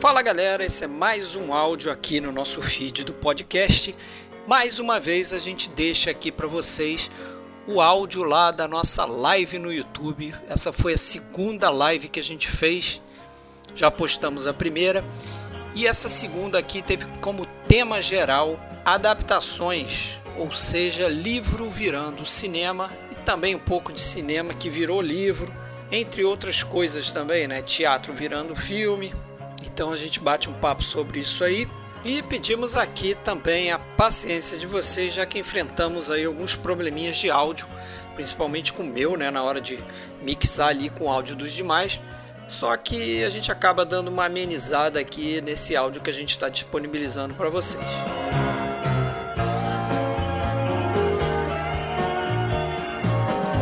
Fala galera, esse é mais um áudio aqui no nosso feed do podcast. Mais uma vez a gente deixa aqui para vocês o áudio lá da nossa live no YouTube. Essa foi a segunda live que a gente fez. Já postamos a primeira. E essa segunda aqui teve como tema geral adaptações, ou seja, livro virando cinema e também um pouco de cinema que virou livro, entre outras coisas também, né? Teatro virando filme. Então a gente bate um papo sobre isso aí. E pedimos aqui também a paciência de vocês, já que enfrentamos aí alguns probleminhas de áudio, principalmente com o meu, né, na hora de mixar ali com o áudio dos demais. Só que a gente acaba dando uma amenizada aqui nesse áudio que a gente está disponibilizando para vocês.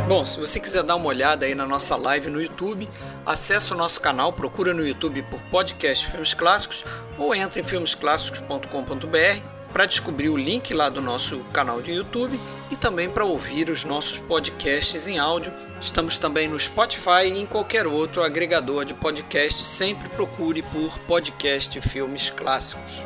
Bom, se você quiser dar uma olhada aí na nossa live no YouTube, acesse o nosso canal, procura no YouTube por podcast Filmes Clássicos ou entre em filmesclássicos.com.br para descobrir o link lá do nosso canal de YouTube e também para ouvir os nossos podcasts em áudio. Estamos também no Spotify e em qualquer outro agregador de podcast. Sempre procure por podcast Filmes Clássicos.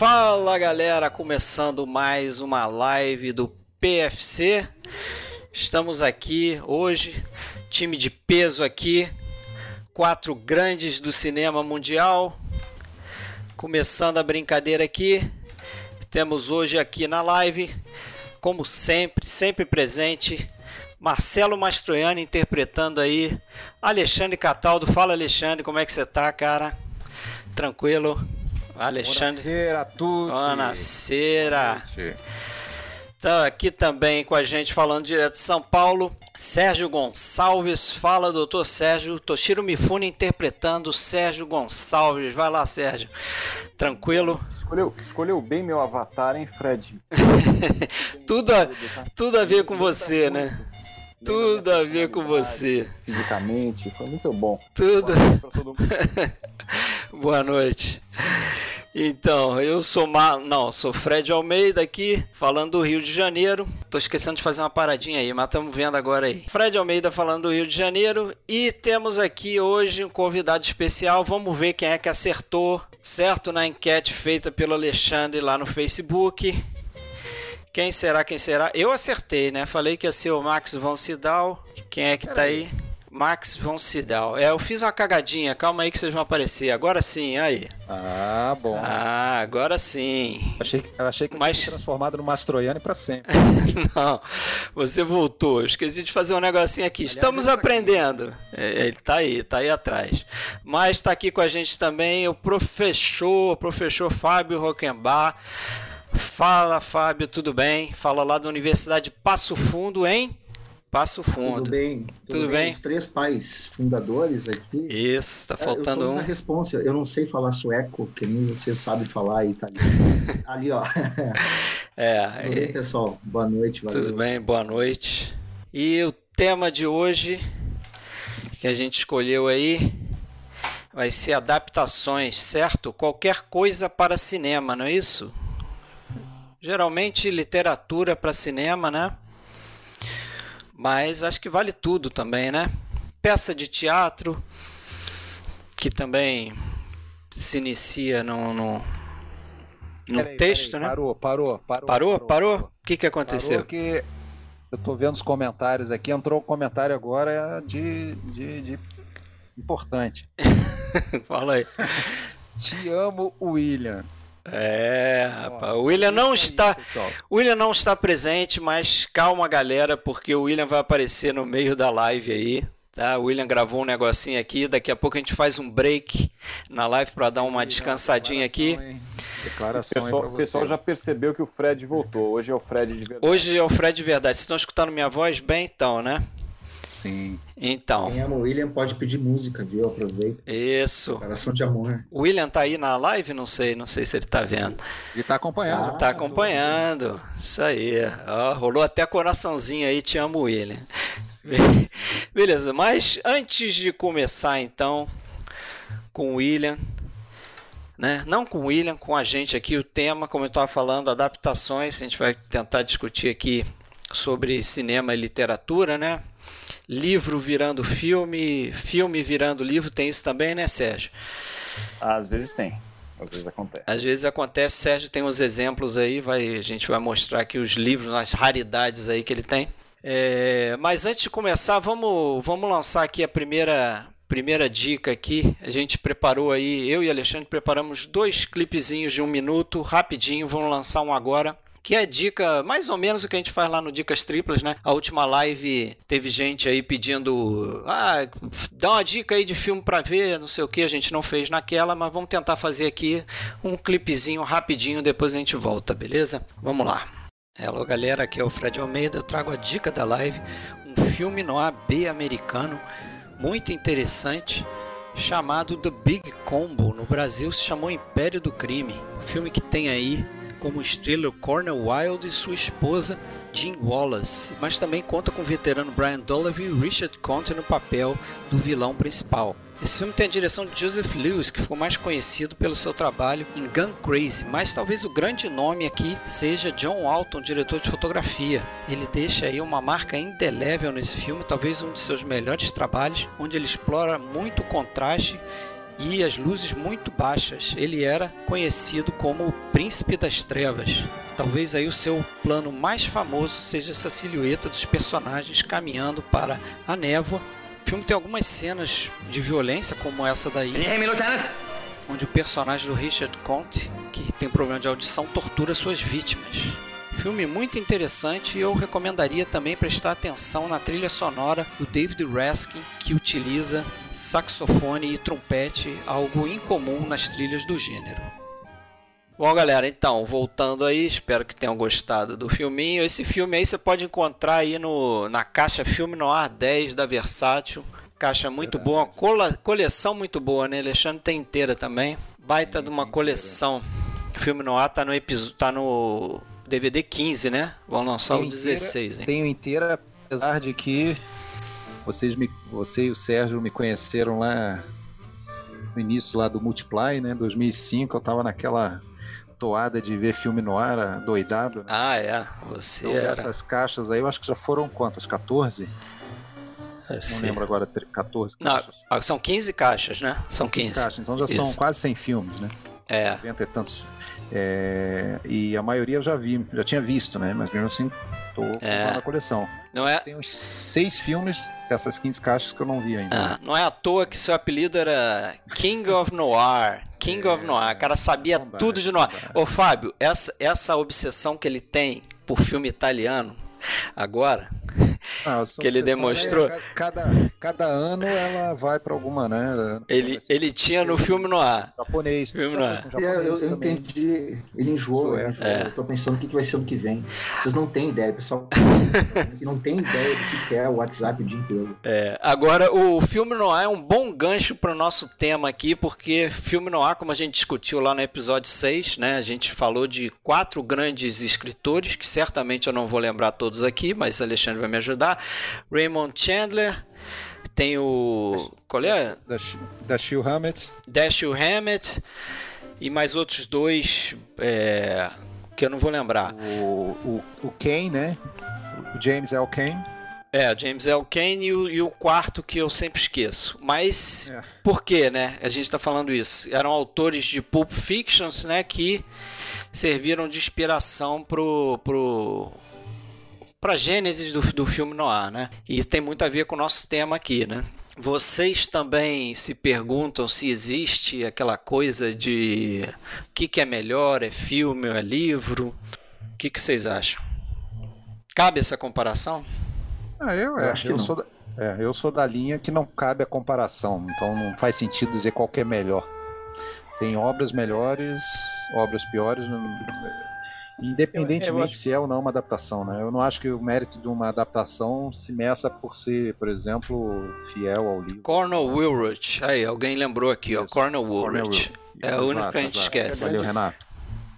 Fala galera, começando mais uma live do PFC. Estamos aqui hoje, time de peso aqui, quatro grandes do cinema mundial. Começando a brincadeira aqui, temos hoje aqui na live, como sempre, sempre presente, Marcelo Mastroianni interpretando aí Alexandre Cataldo. Fala Alexandre, como é que você tá, cara? Tranquilo? Alexandre. Buonasera a tutti. Buonasera. Tá aqui também com a gente falando direto de São Paulo, Sérgio Gonçalves. Fala, doutor Sérgio. Toshiro Mifune interpretando Sérgio Gonçalves. Vai lá, Sérgio. Tranquilo? Escolheu, escolheu bem meu avatar, hein, Fred? tudo, a, tudo a ver com você, né? Tudo a ver com você. Fisicamente, foi muito bom. Tudo. Boa noite. Então, eu sou Ma... não, sou Fred Almeida aqui, falando do Rio de Janeiro. Tô esquecendo de fazer uma paradinha aí, mas estamos vendo agora aí. Fred Almeida falando do Rio de Janeiro e temos aqui hoje um convidado especial. Vamos ver quem é que acertou, certo? Na enquete feita pelo Alexandre lá no Facebook. Quem será, quem será? Eu acertei, né? Falei que ia ser o Max von Sydow. Quem é que Pera tá aí? aí? Max von Sydow. É, eu fiz uma cagadinha, calma aí que vocês vão aparecer. Agora sim, aí. Ah, bom. Ah, agora sim. Achei, achei que Mas... tinha transformado no Mastroianni para sempre. Não, você voltou. esqueci de fazer um negocinho aqui. Aliás, Estamos tá aprendendo. Tá ele tá aí, tá aí atrás. Mas está aqui com a gente também o professor, o professor Fábio Roquembar. Fala, Fábio, tudo bem? Fala lá da Universidade Passo Fundo, hein? Passo Fundo. Tudo bem? Tudo, tudo bem? bem? Os três pais fundadores aqui. Isso, tá faltando é, eu um. Na resposta, eu não sei falar sueco, que nem você sabe falar italiano. Ali, ó. É. Tudo bem, pessoal? Boa noite. Valeu. Tudo bem, boa noite. E o tema de hoje que a gente escolheu aí vai ser adaptações, certo? Qualquer coisa para cinema, não é isso? Geralmente literatura para cinema, né? Mas acho que vale tudo também, né? Peça de teatro, que também se inicia no, no, no peraí, texto, peraí, né? Parou, parou, parou. Parou? Parou? O que, que aconteceu? Parou que eu tô vendo os comentários aqui, entrou um comentário agora de, de, de importante. Fala aí. Te amo, William. É, rapaz, o William não está, o William não está presente, mas calma, galera, porque o William vai aparecer no meio da live aí, tá? O William gravou um negocinho aqui, daqui a pouco a gente faz um break na live para dar uma descansadinha aqui. Declaração o pessoal, o pessoal já percebeu que o Fred voltou. Hoje é o Fred de verdade. Hoje é o Fred de verdade. Vocês estão escutando minha voz bem, então, né? Sim. Então. Quem ama o William pode pedir música, viu? Aproveita. Isso. Declaração de amor. O William tá aí na live? Não sei, não sei se ele tá vendo. Ele tá acompanhando. Ah, tá acompanhando. Isso aí. Ó, rolou até coraçãozinho aí, te amo, William. Beleza, mas antes de começar então com o William, né? Não com o William, com a gente aqui, o tema, como eu estava falando, adaptações, a gente vai tentar discutir aqui sobre cinema e literatura, né? Livro virando filme, filme virando livro, tem isso também, né, Sérgio? Às vezes tem. Às vezes acontece. Às vezes acontece, Sérgio tem uns exemplos aí, vai, a gente vai mostrar aqui os livros, as raridades aí que ele tem. É, mas antes de começar, vamos, vamos lançar aqui a primeira, primeira dica aqui. A gente preparou aí, eu e Alexandre preparamos dois clipezinhos de um minuto, rapidinho, vamos lançar um agora que é dica, mais ou menos o que a gente faz lá no Dicas Triplas, né? A última live teve gente aí pedindo, ah, dá uma dica aí de filme para ver, não sei o que, a gente não fez naquela, mas vamos tentar fazer aqui um clipezinho rapidinho, depois a gente volta, beleza? Vamos lá. Hello galera, aqui é o Fred Almeida, eu trago a dica da live, um filme no AB americano, muito interessante, chamado The Big Combo, no Brasil se chamou Império do Crime, filme que tem aí como estrela Cornel Wilde e sua esposa Jean Wallace, mas também conta com o veterano Brian Dolovey e Richard Conte no papel do vilão principal. Esse filme tem a direção de Joseph Lewis, que ficou mais conhecido pelo seu trabalho em Gun Crazy, mas talvez o grande nome aqui seja John Alton, diretor de fotografia. Ele deixa aí uma marca indelével nesse filme, talvez um de seus melhores trabalhos, onde ele explora muito o contraste e as luzes muito baixas. Ele era conhecido como o Príncipe das Trevas. Talvez aí o seu plano mais famoso seja essa silhueta dos personagens caminhando para a névoa. O filme tem algumas cenas de violência, como essa daí. Onde o personagem do Richard Conte, que tem problema de audição, tortura suas vítimas. Filme muito interessante e eu recomendaria também prestar atenção na trilha sonora do David Raskin, que utiliza saxofone e trompete, algo incomum nas trilhas do gênero. Bom, galera, então, voltando aí, espero que tenham gostado do filminho. Esse filme aí você pode encontrar aí no, na caixa Filme Noir 10 da Versátil. Caixa muito boa, cola, coleção muito boa, né? Alexandre tem inteira também. Baita de uma coleção. Filme Noir tá no episódio, tá no DVD 15, né? Vão lançar tenho o 16, inteira? Tenho inteira, apesar de que vocês me, você e o Sérgio me conheceram lá no início lá do Multiply, né? 2005, eu tava naquela toada de ver filme no ar, doidado. Né? Ah, é. Você então, era... essas caixas aí, eu acho que já foram quantas? 14? Não lembro agora, 14 caixas. Não, ah, são 15 caixas, né? São 15. 15 caixas, então já Isso. são quase 100 filmes, né? É. 90 e tantos é, e a maioria eu já vi, já tinha visto, né? Mas mesmo assim, tô é. na coleção. Não é? Tem uns seis filmes dessas 15 caixas que eu não vi ainda. Ah, não é à toa que seu apelido era King of Noir. King é, of Noir. O cara sabia tudo de noir. Ô, Fábio, essa, essa obsessão que ele tem por filme italiano agora ah, que ele demonstrou. É, cada, cada ano ela vai para alguma, né? Ele, ele tinha no filme no ar. Japonês. Filme no ar. É, eu, eu entendi. Ele enjoou. É. É. Eu tô pensando o que vai ser ano que vem. Vocês não têm ideia, pessoal. não tem ideia do que é o WhatsApp o dia inteiro. É, agora, o filme no ar é um bom gancho para o nosso tema aqui, porque filme no ar, como a gente discutiu lá no episódio 6, né? A gente falou de quatro grandes escritores, que certamente eu não vou lembrar todos aqui, mas Alexandre vai me ajudar. Raymond Chandler, tem o. Qual é? Dashiell Hammett. Dashiell Hammett. E mais outros dois é, que eu não vou lembrar. O, o, o Kane, né? O James L. Kane. É, James L. Kane e o, e o, quarto que eu sempre esqueço. Mas é. por que, né? A gente está falando isso. Eram autores de Pulp Fictions, né? Que serviram de inspiração pro, pro para a gênese do, do filme noir, né? E isso tem muito a ver com o nosso tema aqui, né? Vocês também se perguntam se existe aquela coisa de o que, que é melhor, é filme ou é livro? O que, que vocês acham? Cabe essa comparação? Ah, eu, eu acho que eu sou da, é, eu sou da linha que não cabe a comparação, então não faz sentido dizer qual que é melhor. Tem obras melhores, obras piores. Não, Independentemente eu, eu se é ou não uma adaptação, né? Eu não acho que o mérito de uma adaptação se meça por ser, por exemplo, fiel ao livro. Cornel Wilrich. Aí, alguém lembrou aqui, ó. Cornel Wilrich. É a única que a gente esquece. Valeu, Renato.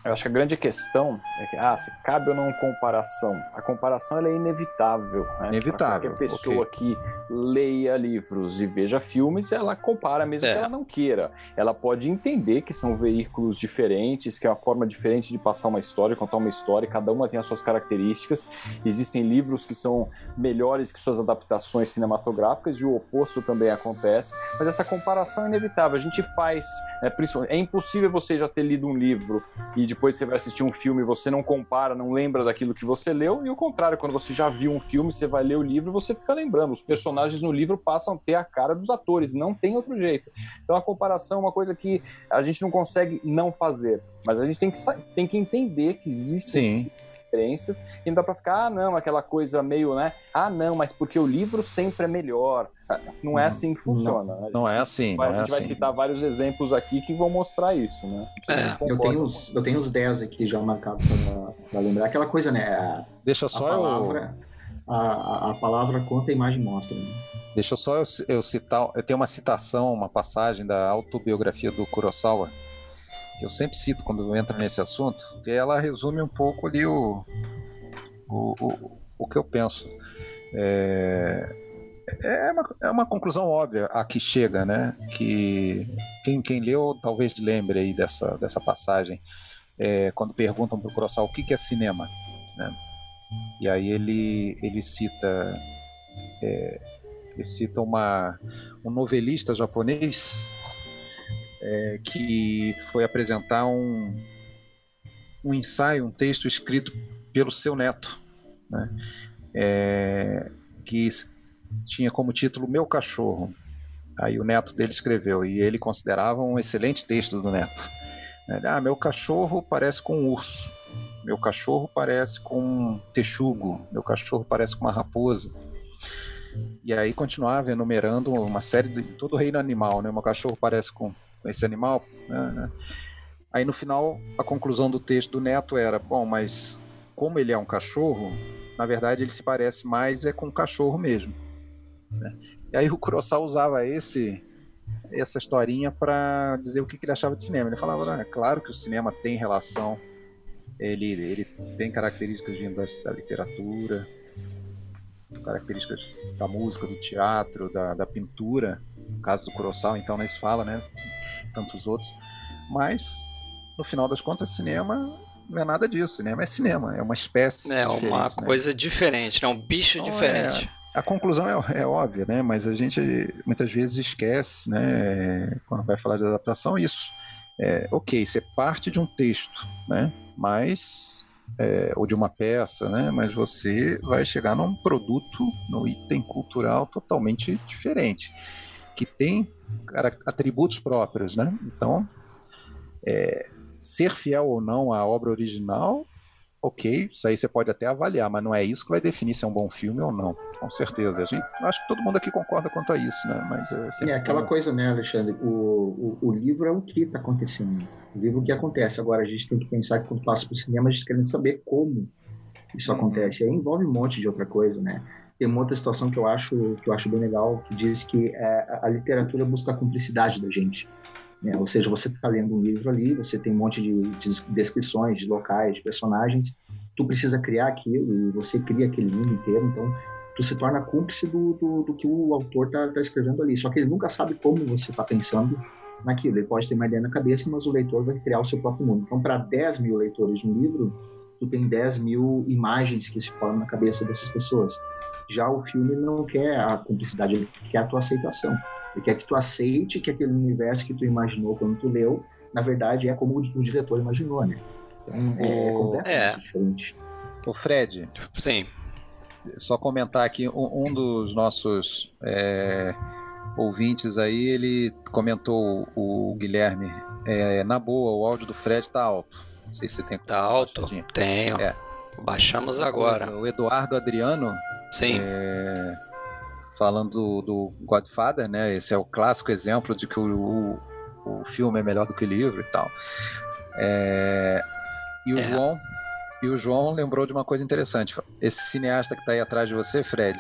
Eu acho que a grande questão é que, ah, se cabe ou não comparação. A comparação ela é inevitável. Né? Inevitável. Qualquer pessoa okay. que leia livros e veja filmes, ela compara mesmo é. que ela não queira. Ela pode entender que são veículos diferentes, que é uma forma diferente de passar uma história, contar uma história, cada uma tem as suas características. Existem livros que são melhores que suas adaptações cinematográficas e o oposto também acontece. Mas essa comparação é inevitável. A gente faz, é, é impossível você já ter lido um livro e depois você vai assistir um filme e você não compara, não lembra daquilo que você leu, e o contrário, quando você já viu um filme, você vai ler o livro, você fica lembrando. Os personagens no livro passam a ter a cara dos atores, não tem outro jeito. Então a comparação é uma coisa que a gente não consegue não fazer, mas a gente tem que, tem que entender que existem Sim diferenças e não dá para ficar, ah, não, aquela coisa meio, né? Ah, não, mas porque o livro sempre é melhor. Ah, não é assim que funciona. Não, né? não é assim. Vai, não a gente é vai assim. citar vários exemplos aqui que vão mostrar isso, né? É. Eu, tenho os, eu tenho os 10 aqui já marcados para lembrar. Aquela coisa, né? Deixa só a palavra, eu... a, a, palavra conta, a imagem mostra. Né? Deixa só eu, eu citar. Eu tenho uma citação, uma passagem da autobiografia do Kurosawa que eu sempre cito quando entra nesse assunto, que ela resume um pouco ali o, o, o, o que eu penso. É, é, uma, é uma conclusão óbvia a que chega, né? Que quem, quem leu talvez lembre aí dessa, dessa passagem, é, quando perguntam para o Kurosawa o que, que é cinema, né? E aí ele, ele cita é, ele cita uma, um novelista japonês é, que foi apresentar um, um ensaio, um texto escrito pelo seu neto, né? é, que tinha como título Meu Cachorro. Aí o neto dele escreveu, e ele considerava um excelente texto do neto. Ah, meu cachorro parece com um urso, meu cachorro parece com um texugo, meu cachorro parece com uma raposa. E aí continuava enumerando uma série de todo o reino animal, né? Meu cachorro parece com esse animal. Né, né? Aí no final, a conclusão do texto do Neto era: bom, mas como ele é um cachorro, na verdade ele se parece mais é com um cachorro mesmo. Né? E aí o Kurosawa usava esse essa historinha para dizer o que, que, ele achava de cinema. Ele falava: ah, claro que o cinema tem relação, ele, ele tem características vindas da literatura, características da música, do teatro, da, da pintura. No caso do Kurosawa, então, nós fala, né? tantos outros. Mas, no final das contas, cinema não é nada disso. Cinema é cinema, é uma espécie. É uma né? coisa diferente, é um bicho então, diferente. É, a conclusão é, é, óbvia, né? Mas a gente muitas vezes esquece, né? Quando vai falar de adaptação, isso. É, ok, isso é parte de um texto, né? Mas é, ou de uma peça, né? Mas você vai chegar num produto, num item cultural totalmente diferente, que tem atributos próprios, né? Então, é, ser fiel ou não à obra original, ok, isso aí você pode até avaliar, mas não é isso que vai definir se é um bom filme ou não, com certeza. A gente, acho que todo mundo aqui concorda quanto a isso, né? Mas é, é aquela coisa, né, Alexandre? O, o, o livro é o que está acontecendo. O livro é o que acontece. Agora a gente tem que pensar que quando passa para o cinema a gente querendo saber como isso uhum. acontece. Aí envolve um monte de outra coisa, né? Tem uma outra situação que eu acho que eu acho bem legal que diz que é, a literatura busca a cumplicidade da gente né? ou seja você está lendo um livro ali você tem um monte de, de, descrições de locais de personagens tu precisa criar aquilo e você cria aquele mundo inteiro então tu se torna cúmplice do, do, do que o autor está tá escrevendo ali. Só que ele nunca sabe como você está pensando naquilo. Ele pode ter uma ideia na cabeça mas o leitor vai criar o seu próprio mundo. Então para 10 mil leitores de um livro tu tem 10 mil imagens que se formam na cabeça dessas pessoas. Já o filme não quer a cumplicidade, ele quer a tua aceitação. Ele quer que tu aceite que aquele universo que tu imaginou quando tu leu, na verdade é como o diretor imaginou, né? Então é, completamente é. diferente. O Fred. Sim. Só comentar aqui, um, um dos nossos é, ouvintes aí, ele comentou, o Guilherme, é, na boa, o áudio do Fred tá alto. Não sei se você tem. Tá alto? Tenho. É. Baixamos agora. O Eduardo Adriano. Sim. É, falando do, do, Godfather, né? Esse é o clássico exemplo de que o, o, o filme é melhor do que o livro e tal. É, e o é. João. E o João lembrou de uma coisa interessante. Esse cineasta que está aí atrás de você, Fred,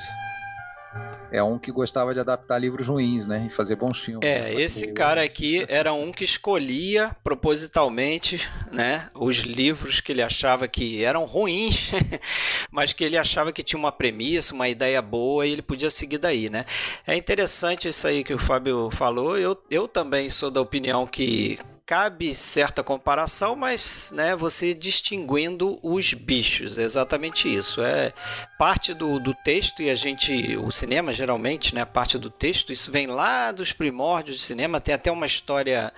é um que gostava de adaptar livros ruins, né? E fazer bons filmes. É, esse cara aqui era um que escolhia propositalmente, né? Os livros que ele achava que eram ruins, mas que ele achava que tinha uma premissa, uma ideia boa e ele podia seguir daí, né? É interessante isso aí que o Fábio falou. Eu, eu também sou da opinião que cabe certa comparação, mas né, você distinguindo os bichos, é exatamente isso. É parte do, do texto e a gente, o cinema geralmente, né, parte do texto, isso vem lá dos primórdios do cinema. Tem até uma história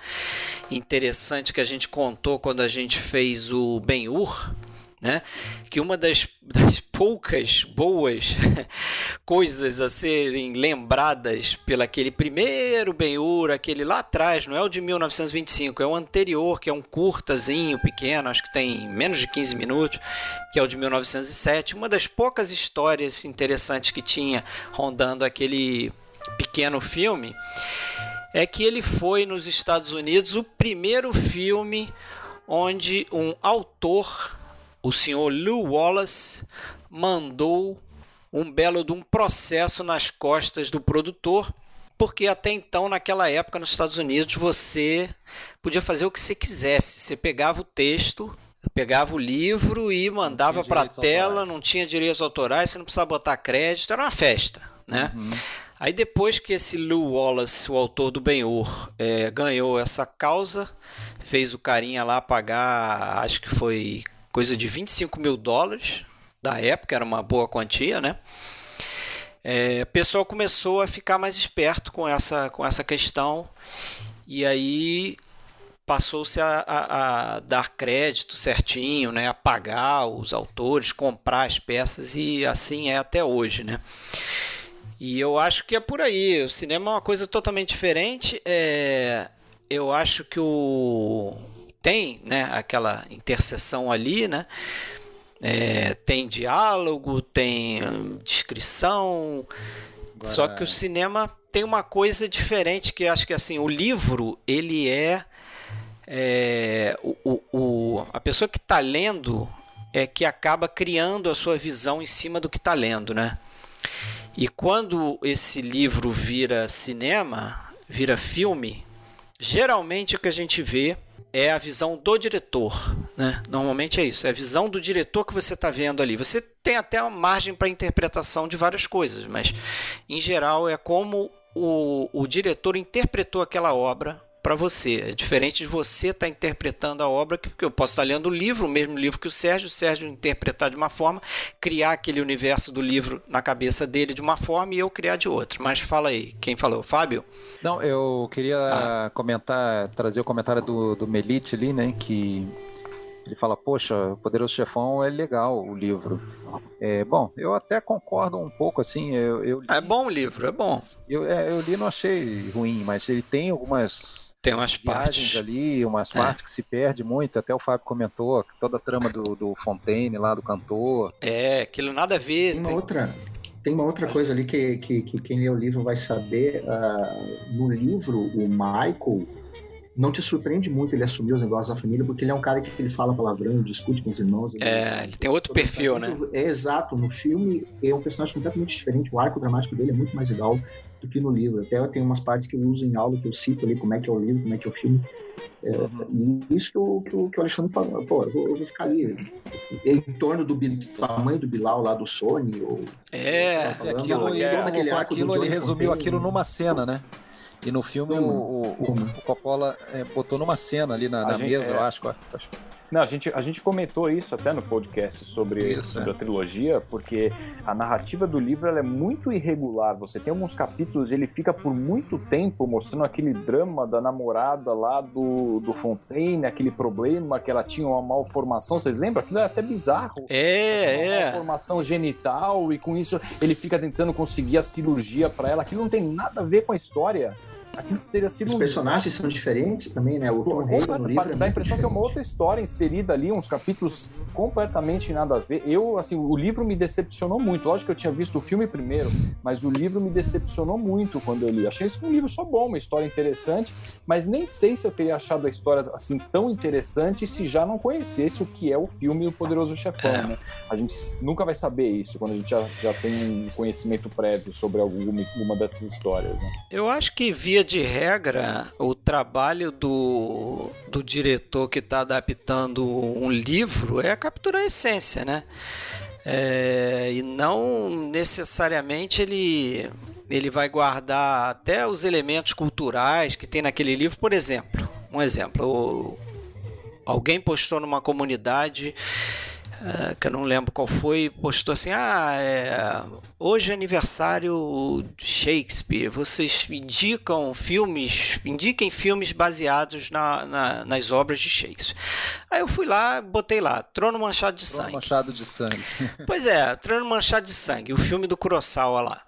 interessante que a gente contou quando a gente fez o Ben-Hur, né? Que uma das, das poucas boas coisas a serem lembradas pelo aquele primeiro Ben-Hur, aquele lá atrás, não é o de 1925, é o anterior, que é um curtazinho, pequeno, acho que tem menos de 15 minutos, que é o de 1907. Uma das poucas histórias interessantes que tinha rondando aquele pequeno filme é que ele foi nos Estados Unidos o primeiro filme onde um autor o senhor Lew Wallace mandou um belo de um processo nas costas do produtor, porque até então, naquela época, nos Estados Unidos, você podia fazer o que você quisesse. Você pegava o texto, pegava o livro e mandava para a tela, autorais. não tinha direitos autorais, você não precisava botar crédito, era uma festa, né? Uhum. Aí depois que esse Lew Wallace, o autor do Ben-Hur, é, ganhou essa causa, fez o carinha lá pagar, acho que foi coisa de 25 mil dólares da época, era uma boa quantia, né? É, o pessoal começou a ficar mais esperto com essa, com essa questão e aí passou-se a, a, a, dar crédito certinho, né? a pagar os autores, comprar as peças e assim é até hoje. Né? E eu acho que é por aí. O cinema é uma coisa totalmente diferente. É, eu acho que o, tem né, aquela interseção ali, né? É, tem diálogo, tem descrição. Agora... Só que o cinema tem uma coisa diferente que acho que assim o livro ele é, é o, o, o, a pessoa que está lendo é que acaba criando a sua visão em cima do que está lendo, né? E quando esse livro vira cinema, vira filme, geralmente o que a gente vê é a visão do diretor. Né? Normalmente é isso, é a visão do diretor que você está vendo ali. Você tem até uma margem para interpretação de várias coisas, mas em geral é como o, o diretor interpretou aquela obra para você. É diferente de você estar tá interpretando a obra, que eu posso estar tá lendo o livro, o mesmo livro que o Sérgio, o Sérgio interpretar de uma forma, criar aquele universo do livro na cabeça dele de uma forma e eu criar de outra. Mas fala aí, quem falou? Fábio? Não, eu queria ah. comentar, trazer o comentário do, do Melite ali, né, que ele fala, poxa, Poderoso Chefão é legal o livro. É, bom, eu até concordo um pouco, assim. Eu, eu li, é bom o livro, é bom. Eu, é, eu li e não achei ruim, mas ele tem algumas tem umas partes ali, umas é. partes que se perde muito. Até o Fábio comentou toda a trama do, do Fontaine lá, do cantor. É, aquilo nada a ver. Tem uma tem... outra, tem uma outra coisa ali que, que, que, quem lê o livro vai saber. Uh, no livro, o Michael não te surpreende muito ele assumir os negócios da família, porque ele é um cara que ele fala palavrão, discute com os irmãos. Ele, é, ele tem outro perfil, né? É exato. No filme é um personagem completamente diferente. O arco dramático dele é muito mais legal do que no livro. Até tem umas partes que eu uso em aula, que eu cito ali como é que é o livro, como é que é o filme. É, uhum. E isso que o, que, o, que o Alexandre falou, pô, eu vou, eu vou, ficar ali em torno do, do, tamanho do Bilal lá do Sony. Ou, é, falando, aquilo, ele, aquilo ele resumiu aquilo numa cena, né? E no filme o, o, o, o, Coppola é, botou numa cena ali na, na gente, mesa, é... eu acho. acho. Não, a gente, a gente comentou isso até no podcast sobre, isso, sobre é. a trilogia, porque a narrativa do livro é muito irregular. Você tem alguns capítulos, ele fica por muito tempo mostrando aquele drama da namorada lá do, do Fontaine, aquele problema que ela tinha uma malformação. Vocês lembram? Aquilo é até bizarro. É, uma é. Malformação genital, e com isso ele fica tentando conseguir a cirurgia para ela. Aquilo não tem nada a ver com a história. Aquilo teria sido Os um personagens desastre. são diferentes também, né? O Tom Hagen no livro. é Dá a impressão que é uma diferente. outra história inserida ali, uns capítulos completamente nada a ver. Eu, assim, o livro me decepcionou muito. Lógico que eu tinha visto o filme primeiro, mas o livro me decepcionou muito quando eu li. Achei esse um livro só bom, uma história interessante, mas nem sei se eu teria achado a história assim tão interessante se já não conhecesse o que é o filme O Poderoso Chefão, É. né? A gente nunca vai saber isso quando a gente já, já tem um conhecimento prévio sobre alguma uma dessas histórias, né? Eu acho que, via de regra, o trabalho do, do diretor que está adaptando um livro é capturar a essência, né? É, e não necessariamente ele, ele vai guardar até os elementos culturais que tem naquele livro. Por exemplo, um exemplo, alguém postou numa comunidade eh, que eu não lembro qual foi, postou assim: Ah, é, hoje é aniversário de Shakespeare. Vocês indicam filmes, indiquem filmes baseados na- na- nas obras de Shakespeare. Aí eu fui lá, botei lá, Trono Manchado de Trono Sangue. Machado de sangue. Pois é, Trono Manchado de Sangue, o filme do Kurosawa lá,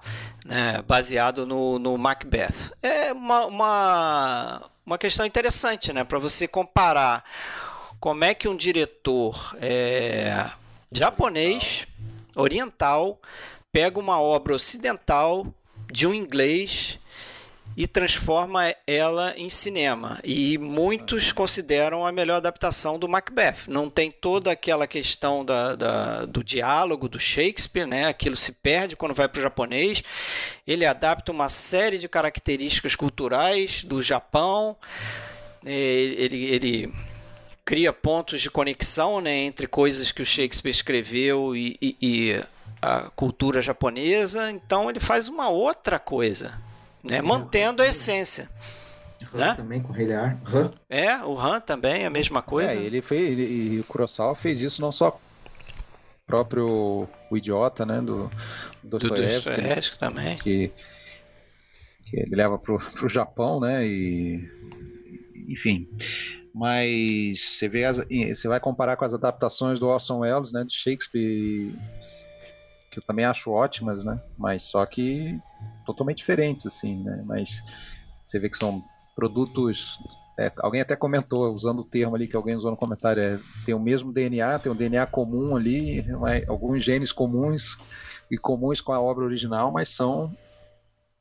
né, baseado no, no Macbeth. É uma, uma, uma questão interessante, né, para você comparar como é que um diretor é, japonês, oriental, pega uma obra ocidental de um inglês e transforma ela em cinema. E muitos consideram a melhor adaptação do Macbeth. Não tem toda aquela questão da, da- do diálogo do Shakespeare, né? aquilo se perde quando vai para o japonês. Ele adapta uma série de características culturais do Japão. É, Ele, ele cria pontos de conexão né, entre coisas que o Shakespeare escreveu e, e- e a cultura japonesa. Então ele faz uma outra coisa, né, mantendo a essência. Han né? também com o Rei Lear. Han. É, o Han também, a mesma coisa. É, ele fez, ele, e o Kurosawa fez isso não só próprio o idiota, né, do, do do Dostoiévski, né, Dostoiévski também. que, que ele leva pro, pro Japão, né, e enfim. Mas você vê, as, você vai comparar com as adaptações do Orson Welles, né, de Shakespeare, que eu também acho ótimas, né, mas só que totalmente diferentes, assim, né, mas você vê que são produtos é, alguém até comentou, usando o termo ali que alguém usou no comentário, é, tem o mesmo DNA, tem um DNA comum ali, alguns genes comuns e comuns com a obra original, mas são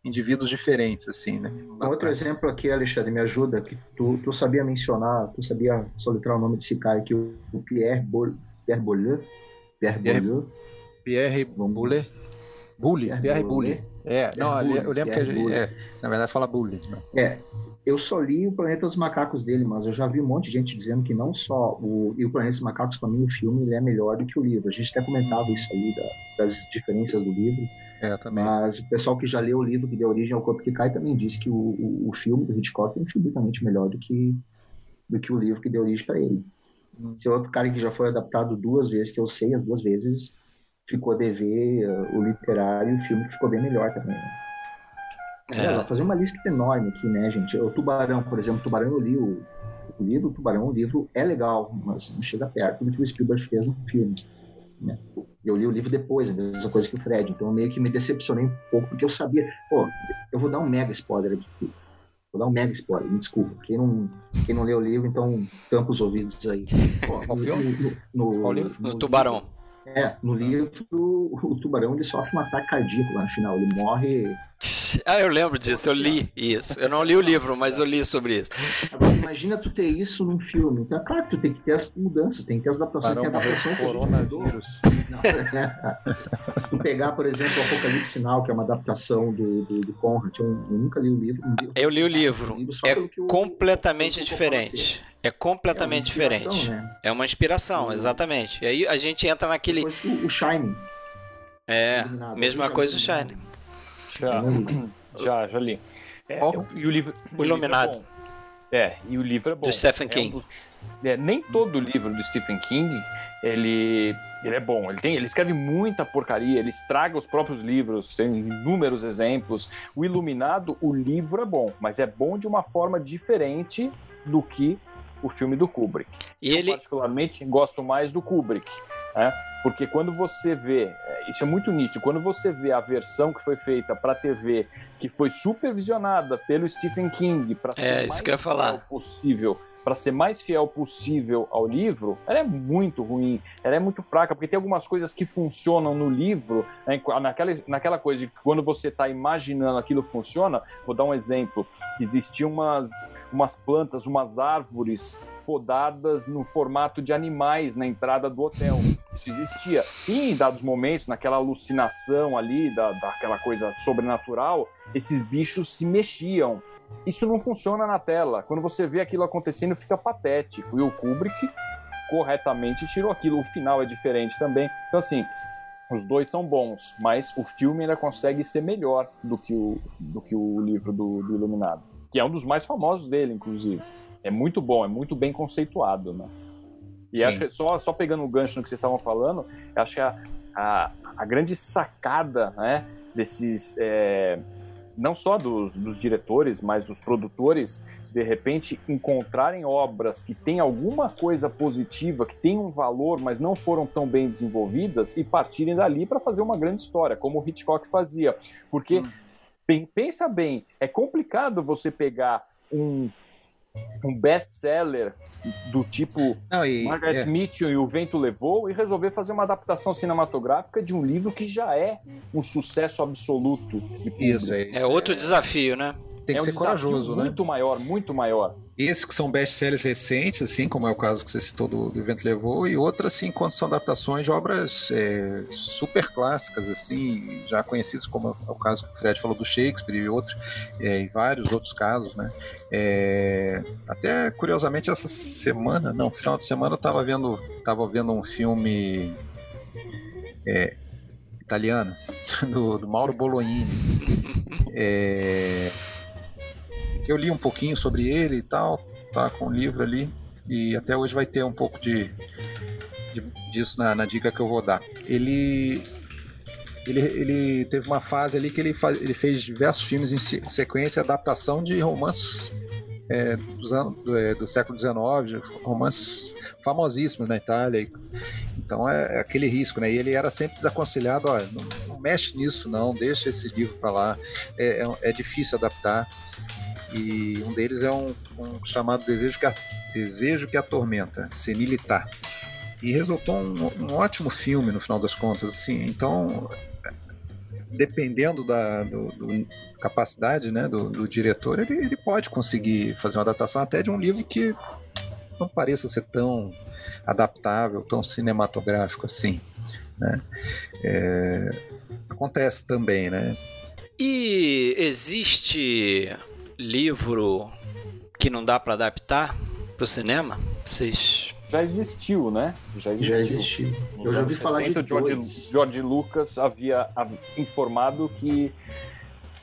indivíduos diferentes, assim, né? Um outro exemplo aqui, Alexandre, me ajuda, que tu, tu sabia mencionar, tu sabia soletrar o nome desse cara aqui, o, Pierre, Bol, Pierre Bourdieu? Pierre Bourdieu? Pierre Pierre? Bully. É, Pierre não, ali- Bully, eu lembro que gente, Bully. é, na verdade fala Bully. Né? É, eu só li o Planeta dos Macacos dele, mas eu já vi um monte de gente dizendo que não só o, e o Planeta dos Macacos, para mim, o filme ele é melhor do que o livro. A gente até comentava isso aí, da- das diferenças do livro, É, também. mas o pessoal que já leu o livro que deu origem ao Corpo que Cai também disse que o, o, o filme do Hitchcock é infinitamente melhor do que, do que o livro que deu origem para ele. Hum. Esse outro cara que já foi adaptado duas vezes, que eu sei, as duas vezes ficou a dever uh, o literário e o filme que ficou bem melhor também. né? É. É, vou fazer uma lista enorme aqui, né, gente? O Tubarão, por exemplo, Tubarão eu li o, o livro, o Tubarão, o livro é legal, mas não chega perto do que o Spielberg fez no filme. Né? Eu li o livro depois, a mesma coisa que o Fred, então eu meio que me decepcionei um pouco, porque eu sabia, pô, eu vou dar um mega spoiler aqui. Vou dar um mega spoiler, me desculpa. Quem não, quem não leu o livro, então tampa os ouvidos aí. Pô, Qual no- filme? No, no, Qual livro? No Tubarão. É, no livro, o tubarão ele sofre um ataque cardíaco lá no final. Ele morre. Ah, eu lembro disso, eu li isso. Eu não li o livro, mas eu li sobre isso. Agora, imagina tu ter isso num filme. Então, é claro que tu tem que ter as mudanças, tem que ter as adaptações. Tem a adaptação a coronavírus. Não, é. Tu pegar, por exemplo, o Apocalipse Sinal, que é uma adaptação do, do, do Conrad. Eu, eu nunca li o livro. um livro- Eu li o livro. É o- completamente o diferente. É completamente É diferente. Né? É uma inspiração, O- exatamente. E aí a gente entra naquele. Depois o, Shining. É, Iluminado. mesma coisa o Shine. Já, já, já li. É, eu- e o livro. O Iluminado. É, bom. É, e o livro é bom. Do Stephen É um King. dos- é, nem todo livro do Stephen King ele, ele é bom. Ele, tem, ele escreve muita porcaria, ele estraga os próprios livros, tem inúmeros exemplos. O Iluminado, o livro é bom, mas é bom de uma forma diferente do que o filme do Kubrick. E Eu, ele, particularmente, gosto mais do Kubrick. Né? Porque quando você vê, é, isso é muito nítido, quando você vê a versão que foi feita para TV, que foi supervisionada pelo Stephen King para ser é, isso que eu ia falar. possível para ser mais fiel possível ao livro, ela é muito ruim, ela é muito fraca, porque tem algumas coisas que funcionam no livro, né, naquela, naquela coisa de que quando você está imaginando aquilo funciona, vou dar um exemplo, existiam umas, umas plantas, umas árvores podadas no formato de animais na entrada do hotel. Isso existia. E em dados momentos, naquela alucinação ali, da, daquela coisa sobrenatural, esses bichos se mexiam. Isso não funciona na tela. Quando você vê aquilo acontecendo, fica patético. E o Kubrick corretamente tirou aquilo. O final é diferente também. Então, assim, os dois são bons, mas o filme ainda consegue ser melhor do que o, do que o livro do, do Iluminado, que é um dos mais famosos dele, inclusive. É muito bom, é muito bem conceituado, né? E Sim. acho que só, só pegando o gancho no que vocês estavam falando, acho que a, a, a grande sacada né, desses. É, não só dos, dos, diretores, mas dos produtores, de repente encontrarem obras que têm alguma coisa positiva, que têm um valor, mas não foram tão bem desenvolvidas e partirem dali para fazer uma grande história, como o Hitchcock fazia. Porque, hum. bem, pensa bem, é complicado você pegar um um best-seller do tipo Não, e, Margaret é. Mitchell e O Vento Levou e resolver fazer uma adaptação cinematográfica de um livro que já é um sucesso absoluto. Isso, é, isso. é outro desafio, né? Tem que é ser um corajoso, muito né? Muito maior, muito maior. Esses que são best-sellers recentes, assim, como é o caso que você citou do, do Evento Levou, e outras, assim, quando são adaptações de obras é, super clássicas, assim, já conhecidas, como é o caso que o Fred falou do Shakespeare e outros, é, e vários outros casos, né? É, até, curiosamente, essa semana, não, final de semana eu estava vendo, tava vendo um filme é, italiano, do, do Mauro Bolognini. É, eu li um pouquinho sobre ele e tal, tá com o livro ali, e até hoje vai ter um pouco de, de disso na, na, dica que eu vou dar. Ele, ele, ele teve uma fase ali que ele, faz, ele fez diversos filmes em sequência, adaptação de romances é, dos anos, do, é, do século XIX, romances famosíssimos na Itália. Então é, é, aquele risco, né? E ele era sempre desaconselhado, não, não mexe nisso, não, deixa esse livro para lá. É, é, é, difícil adaptar. E um deles é um, um chamado Desejo que, a, Desejo que Atormenta, Senilitar. E resultou um, um ótimo filme no final das contas. Assim, então, dependendo da do, do capacidade né, do, do diretor, ele, ele, pode conseguir fazer uma adaptação até de um livro que não pareça ser tão adaptável, tão cinematográfico assim. Né? É, acontece também, né? E existe livro que não dá para adaptar para o cinema? Vocês já existiu, né? Já existiu. Já existiu. Eu já ouvi falar de George, dois. George Lucas havia, havia informado que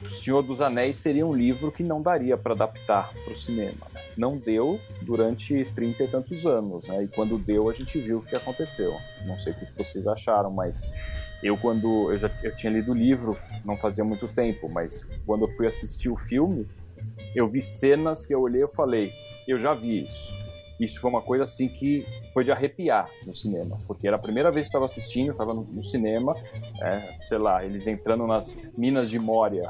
o Senhor dos Anéis seria um livro que não daria para adaptar para o cinema. Né? Não deu durante trinta e tantos anos, né? E quando deu, a gente viu o que aconteceu. Não sei o que vocês acharam, mas eu quando eu já eu tinha lido o livro, não fazia muito tempo, mas quando eu fui assistir o filme, eu vi cenas que eu olhei e falei, eu já vi isso. Isso foi uma coisa assim que foi de arrepiar no cinema, porque era a primeira vez que estava assistindo, estava no, no, cinema, é, sei lá, eles entrando nas minas de Moria.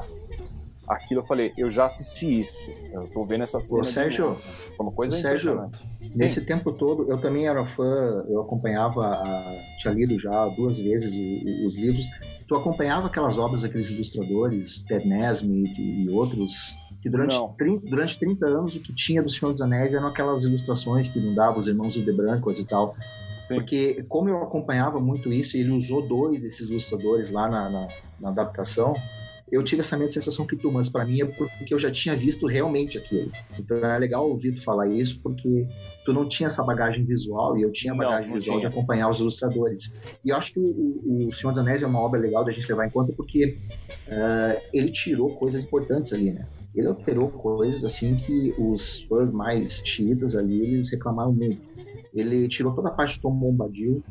Aquilo eu falei, eu já assisti isso. Eu tô vendo essa cena. Ô, Sérgio, foi uma coisa Sérgio, nesse Sim. tempo todo, eu também era fã, eu acompanhava, a, tinha lido já duas vezes os, os livros. Tu acompanhava aquelas obras daqueles ilustradores, Ted Nesmith e outros que durante, 30, durante 30 anos o que tinha do Senhor dos Anéis eram aquelas ilustrações que não dava os irmãos de Brancos e tal. Sim. Porque, como eu acompanhava muito isso, ele usou dois desses ilustradores lá na, na, na adaptação, eu tive essa mesma sensação que tu, mas para mim é porque eu já tinha visto realmente aquilo. Então é legal ouvir tu falar isso, porque tu não tinha essa bagagem visual e eu tinha a bagagem não, não visual tinha. de acompanhar os ilustradores. E eu acho que o, o Senhor dos Anéis é uma obra legal da gente levar em conta, porque uh, ele tirou coisas importantes ali, né? Ele alterou coisas assim que os fãs mais chiitas ali eles reclamaram muito. Ele tirou toda a parte do Tom Bombadil,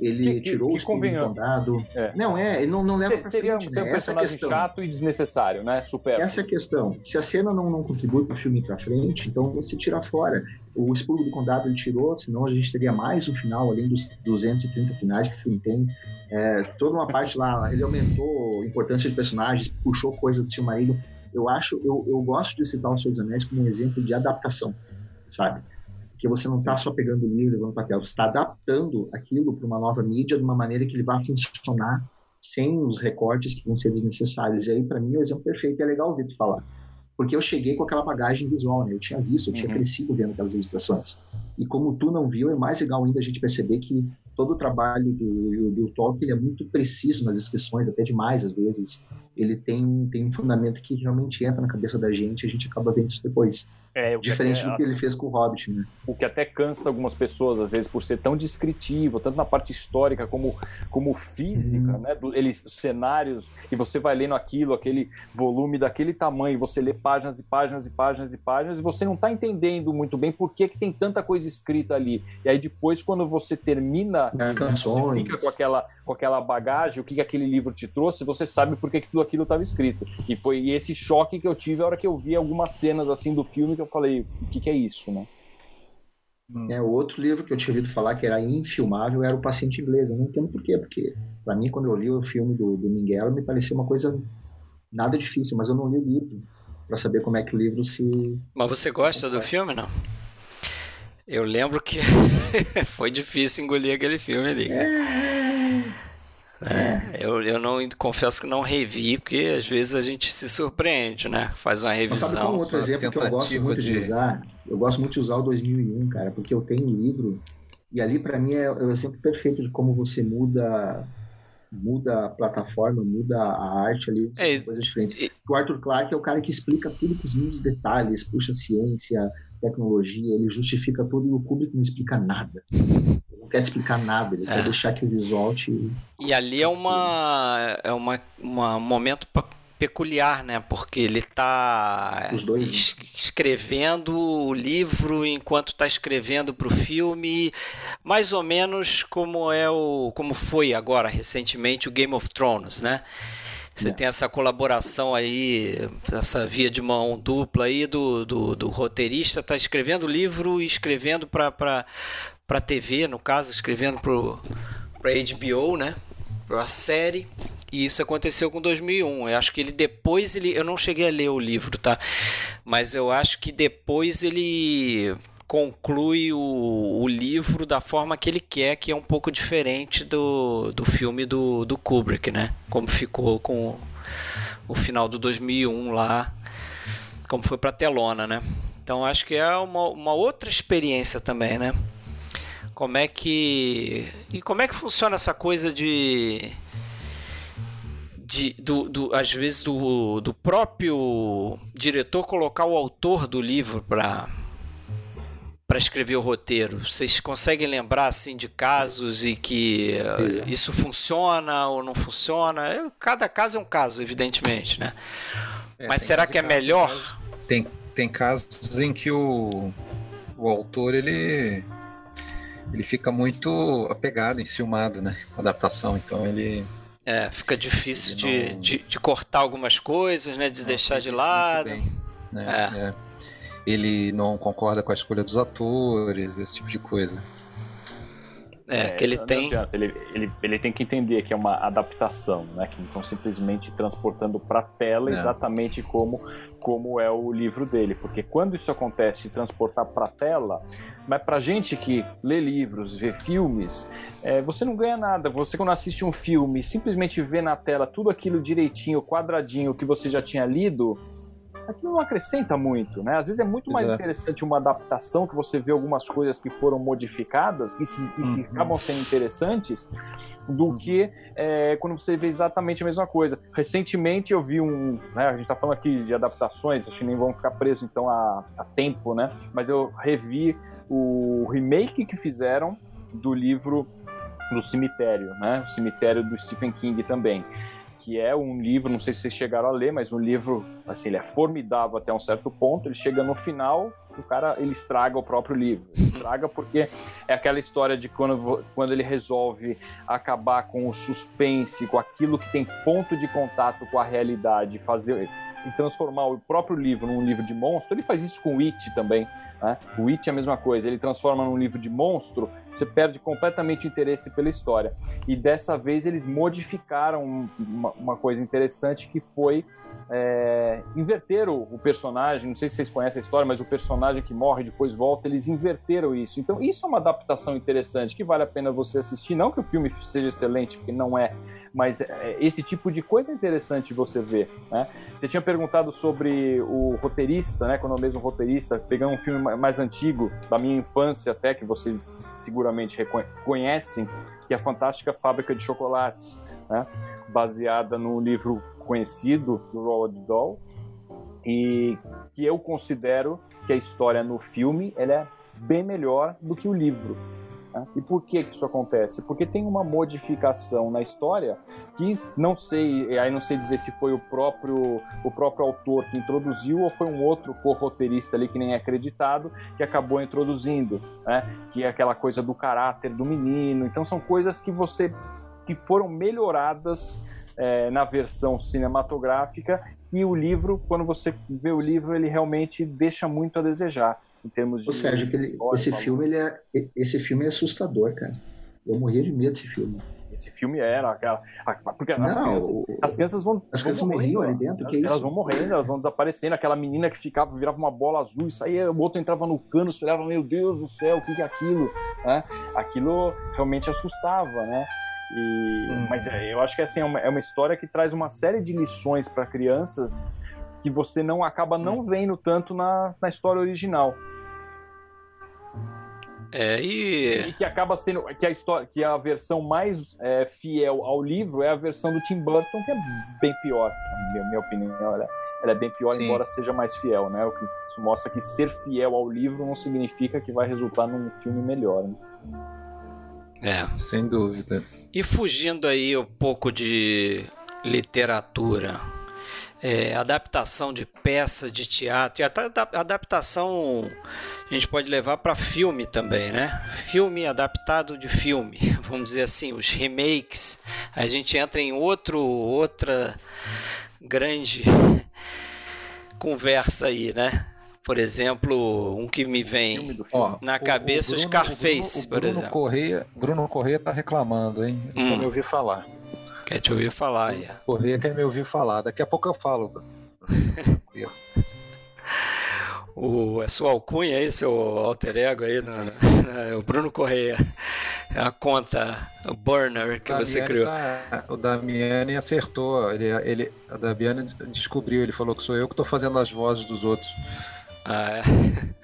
ele que, tirou que, que o condado. É. Não, é, ele não, não leva Se, Seria frente, um né? personagem chato e desnecessário, né? Super. Essa é a questão. Se a cena não, não contribui para o filme ir para frente, então você tira fora. O Expurgo do Condado ele tirou, senão a gente teria mais um final, além dos 230 finais que o filme tem. É, toda uma parte lá, ele aumentou a importância de personagens, puxou coisa do seu marido. Eu acho, eu, eu gosto de citar o Senhor dos Anéis como um exemplo de adaptação, sabe? Porque você não está só pegando o livro e levando para tela, você está adaptando aquilo para uma nova mídia de uma maneira que ele vai funcionar sem os recortes que vão ser desnecessários. E aí, para mim, é o exemplo perfeito. É legal ouvir tu falar. Porque eu cheguei com aquela bagagem visual, né? Eu tinha visto, eu tinha uhum. crescido vendo aquelas ilustrações. E como tu não viu, é mais legal ainda a gente perceber que todo o trabalho do, do Tolkien é muito preciso nas descrições, até demais às vezes. Ele tem, tem um fundamento que realmente entra na cabeça da gente e a gente acaba vendo isso depois. É, Diferente até, do que ele fez com o Hobbit, né? O que até cansa algumas pessoas, às vezes, por ser tão descritivo, tanto na parte histórica como, como física, uhum. né? Do, eles, cenários, e você vai lendo aquilo, aquele volume daquele tamanho, você lê páginas e páginas e páginas e páginas, e você não está entendendo muito bem por que, que tem tanta coisa escrita ali. E aí depois, quando você termina, você fica com aquela, com aquela bagagem, o que, que aquele livro te trouxe, você sabe por que, que tudo aquilo estava escrito. E foi esse choque que eu tive a hora que eu vi algumas cenas assim do filme que eu falei, o que, que é isso, né? Hum. É, o outro livro que eu tinha ouvido falar que era infilmável era O Paciente Inglês. Eu não entendo por quê, porque para mim, quando eu li o filme do, do Minguela, me parecia uma coisa nada difícil, mas eu não li o livro para saber como é que o livro se. Mas você gosta do filme, não? Eu lembro que foi difícil engolir aquele filme ali. É. É, eu, eu não confesso que não revi, porque às vezes a gente se surpreende, né? Faz uma revisão. Mas sabe um outro exemplo que eu gosto muito de... de... usar? Eu gosto muito de usar o 2001, cara, porque eu tenho um livro e ali para mim é, é o exemplo perfeito de como você muda muda a plataforma, muda a arte ali, é, coisas diferentes. E... O Arthur Clarke é o cara que explica tudo com os mínimos detalhes, puxa ciência, tecnologia, ele justifica tudo e o público não explica nada. Não quer explicar nada, ele é. quer deixar que o visual te... E ali é uma é uma, uma momento peculiar, né? Porque ele está es escrevendo o livro enquanto está escrevendo para o filme, mais ou menos como é o como foi agora recentemente o Game of Thrones, né? Você é. tem essa colaboração aí, essa via de mão dupla aí do, do, do roteirista, está escrevendo o livro e escrevendo para para TV, no caso, escrevendo para HBO, né? Para a série. E isso aconteceu com 2001. Eu acho que ele depois ele, eu não cheguei a ler o livro, tá? Mas eu acho que depois ele conclui o, o livro da forma que ele quer, que é um pouco diferente do, do filme do, do Kubrick, né? Como ficou com o final do 2001 lá, como foi para telona, né? Então acho que é uma, uma outra experiência também, né? Como é que e como é que funciona essa coisa de de, do, do, às vezes do, do próprio diretor colocar o autor do livro para para escrever o roteiro? Vocês conseguem lembrar assim de casos e que uh, isso funciona ou não funciona? Cada caso é um caso, evidentemente, né? É, Mas será que é melhor? Tem, tem casos em que o, o autor ele ele fica muito apegado, enciumado, né? Com a adaptação, então ele é, fica difícil de, não... de, de, cortar algumas coisas, né? De não, deixar de lado. Bem, né? é. É ele não concorda com a escolha dos atores, esse tipo de coisa. É, é que ele tem. Ele, ele, ele tem que entender que é uma adaptação, né? Que não estão simplesmente transportando para tela é. exatamente como, como é o livro dele. Porque quando isso acontece, transportar para tela, mas para gente que lê livros, vê filmes, é, você não ganha nada. Você, quando assiste um filme, simplesmente vê na tela tudo aquilo direitinho, quadradinho, que você já tinha lido aquilo não acrescenta muito, né? Às vezes é muito mais Exato. interessante uma adaptação que você vê algumas coisas que foram modificadas e, se, uhum. e que acabam sendo interessantes do que é, quando você vê exatamente a mesma coisa. Recentemente eu vi um, né, a gente está falando aqui de adaptações, acho que nem vão ficar presos então a, a tempo, né? Mas eu revi o remake que fizeram do livro do cemitério, né? O cemitério do Stephen King também que é um livro, não sei se vocês chegaram a ler, mas um livro, assim, ele é formidável até um certo ponto. Ele chega no final o cara ele estraga o próprio livro. Ele estraga porque é aquela história de quando, quando ele resolve acabar com o suspense, com aquilo que tem ponto de contato com a realidade, fazer e transformar o próprio livro num livro de monstro. Ele faz isso com It também. Né? O It é a mesma coisa, ele transforma num livro de monstro, você perde completamente o interesse pela história. E dessa vez eles modificaram uma, uma coisa interessante que foi é, o personagem. Não sei se vocês conhecem a história, mas o personagem que morre depois volta, eles inverteram isso. Então, isso é uma adaptação interessante que vale a pena você assistir. Não que o filme seja excelente, porque não é, mas é, esse tipo de coisa é interessante você ver. Né? Você tinha perguntado sobre o roteirista, né? Quando é o mesmo roteirista, pegando um filme mais antigo, da minha infância até, que vocês seguramente conhecem, que é a Fantástica Fábrica de Chocolates, né? baseada no livro conhecido do Roald Dahl, e que eu considero que a história no filme ela é bem melhor do que o livro. Né? E por que, isso acontece? Porque tem uma modificação na história que não sei, aí não sei dizer se foi o próprio, o próprio autor que introduziu ou foi um outro co-roteirista ali que nem é acreditado que acabou introduzindo, né? Que é aquela coisa do caráter do menino. Então são coisas que você que foram melhoradas é, na versão cinematográfica e o livro, quando você vê o livro, ele realmente deixa muito a desejar em termos de. Ou seja, ele, esse, filme, ele é, esse filme é assustador, cara. Eu morria de medo desse filme. Esse filme era aquela. Porque as, não, crianças, o, as crianças vão. As crianças morriam ali dentro, que é Elas vão morrendo, elas vão desaparecendo. Aquela menina que ficava, virava uma bola azul e saía, o outro entrava no cano, você olhava, meu Deus do céu, o que é aquilo? Né? Aquilo realmente assustava, né? E, hum. Mas é, eu acho que assim, é, uma, é uma história que traz uma série de lições para crianças que você não acaba não hum. vendo tanto na, na história original. É, e... e... que acaba sendo que a história, que a versão mais é, fiel ao livro é a versão do Tim Burton, que é bem pior, na minha, minha opinião. Ela, ela, é bem pior, Sim. embora seja mais fiel, né? O que isso mostra que ser fiel ao livro não significa que vai resultar num filme melhor. Né? É, sem dúvida. E fugindo aí um pouco de literatura, é, adaptação de peça de teatro e até adaptação a gente pode levar para filme também, né? Filme adaptado de filme, vamos dizer assim, os remakes. A gente entra em outro outra grande conversa aí, né? Por exemplo, um que me vem Ó, na cabeça, o, o Bruno, Scarface, o Bruno, o Bruno, por exemplo. Correia, Bruno Correia tá reclamando, hein? Hum. Me ouvir falar. Quer te ouvir falar, aí. Correia quer me ouvir falar. Daqui a pouco eu falo. o, é sua alcunha aí, seu alter ego aí, no, no, no, o Bruno Correia. É a conta, o burner que você criou. Tá, o Damiani acertou. Ele, ele, a Damiani descobriu, ele falou que sou eu que estou fazendo as vozes dos outros. Ah, é?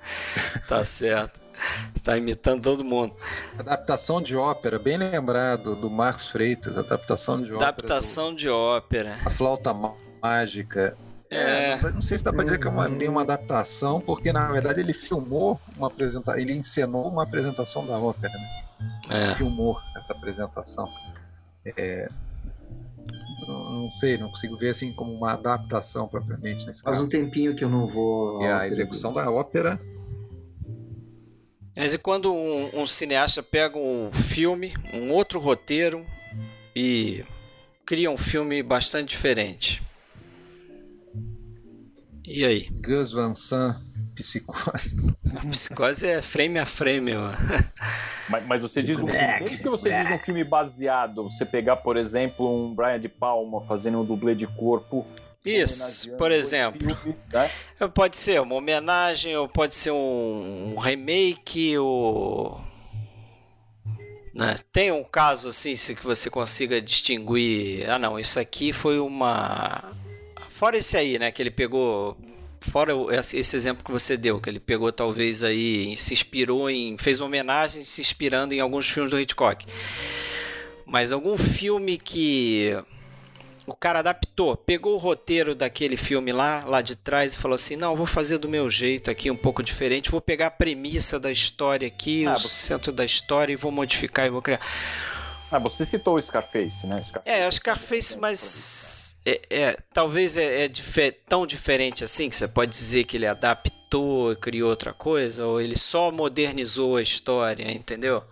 tá certo. Tá imitando todo mundo. Adaptação de ópera, bem lembrado, do Marcos Freitas, adaptação de ópera. Adaptação do... de ópera. A flauta mágica. É, é não sei se dá pra dizer que é uma, tem uma adaptação, porque na verdade ele filmou uma apresentação, ele encenou uma apresentação da ópera, né? É. Filmou essa apresentação. É, não sei, não consigo ver assim como uma adaptação propriamente nesse Faz caso. um tempinho que eu não vou. Que é a execução da ópera. Mas e quando um, um, cineasta pega um filme, um outro roteiro e cria um filme bastante diferente? E aí? Gus Van Sant Psicose. Psicose é frame a frame, mano. Mas, mas você diz um filme. Por que você diz um filme baseado? Você pegar, por exemplo, um Brian de Palma fazendo um dublê de corpo. Isso, por exemplo. Filmes, né? Pode ser uma homenagem, ou pode ser um, um remake, ou. Né? Tem um caso assim que você consiga distinguir. Ah, não, isso aqui foi uma. Fora esse aí, né? Que ele pegou fora esse exemplo que você deu, que ele pegou talvez aí, se inspirou em, fez uma homenagem se inspirando em alguns filmes do Hitchcock. Mas algum filme que o cara adaptou, pegou o roteiro daquele filme lá, lá de trás e falou assim: "Não, vou fazer do meu jeito aqui, um pouco diferente, vou pegar a premissa da história aqui, ah, o você... centro da história e vou modificar e vou criar". Ah, você citou o Scarface, né? Scarface. É, o Scarface, mas é, é, talvez é, é tão diferente assim que você pode dizer que ele adaptou e criou outra coisa, ou ele só modernizou a história, entendeu?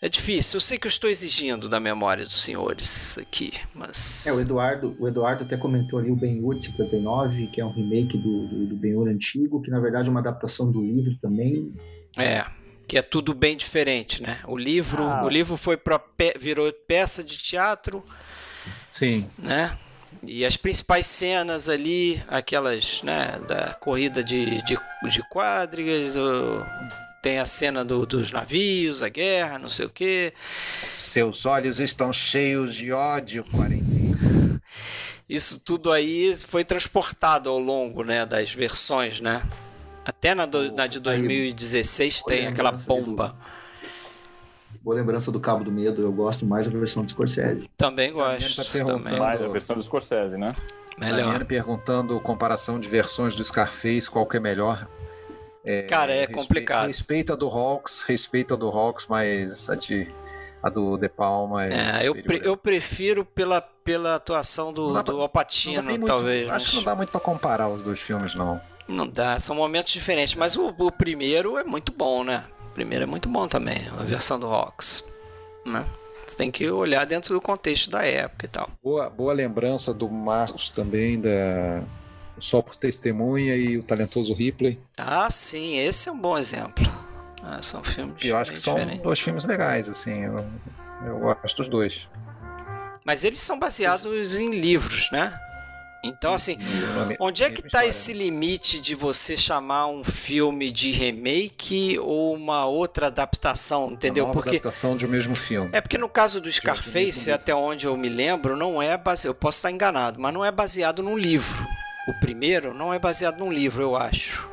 É difícil. Eu sei que eu estou exigindo da memória dos senhores aqui, mas. É, o Eduardo, o Eduardo até comentou ali o Ben-Hur 59, que é um remake do, do, do Ben-Hur antigo, que na verdade é uma adaptação do livro também. É, que é tudo bem diferente, né? O livro, ah. o livro foi para virou peça de teatro. Sim. Né? E as principais cenas ali, aquelas, né, da corrida de, de, de quadrigas, o, tem a cena do, dos navios, a guerra, não sei o quê. Seus olhos estão cheios de ódio, quarentena. Isso tudo aí foi transportado ao longo, né, das versões, né? Até na, do, na de 2016 tem aquela bomba. Boa lembrança do Cabo do Medo, eu gosto mais da versão do Scorsese. Também gosto. Tá também. Mais a versão do Scorsese, né? Melhor. perguntando comparação de versões do Scarface, qual que é melhor. É, Cara, é complicado. Respeita do Hawks, respeita do Hawks, mas a de a do De Palma é, é eu, pre, eu prefiro pela, pela atuação do, do Alpatino, talvez. Acho mas... que não dá muito para comparar os dois filmes, não. Não dá, são momentos diferentes, mas o, o primeiro é muito bom, né? primeiro é muito bom também, a versão do Rocks. Né? Você tem que olhar dentro do contexto da época e tal. Boa, boa lembrança do Marcos também, da Só por Testemunha e o Talentoso Ripley. Ah, sim, esse é um bom exemplo. Ah, são filmes. eu acho que são dois filmes legais, assim. Eu, eu gosto dos dois. Mas eles são baseados em livros, né? Então, assim, onde é que está esse limite de você chamar um filme de remake ou uma outra adaptação, entendeu? Uma porque adaptação de um mesmo filme. É porque no caso do Scarface, até onde eu me lembro, não é baseado, eu posso estar enganado, mas não é baseado num livro. O primeiro não é baseado num livro, eu acho.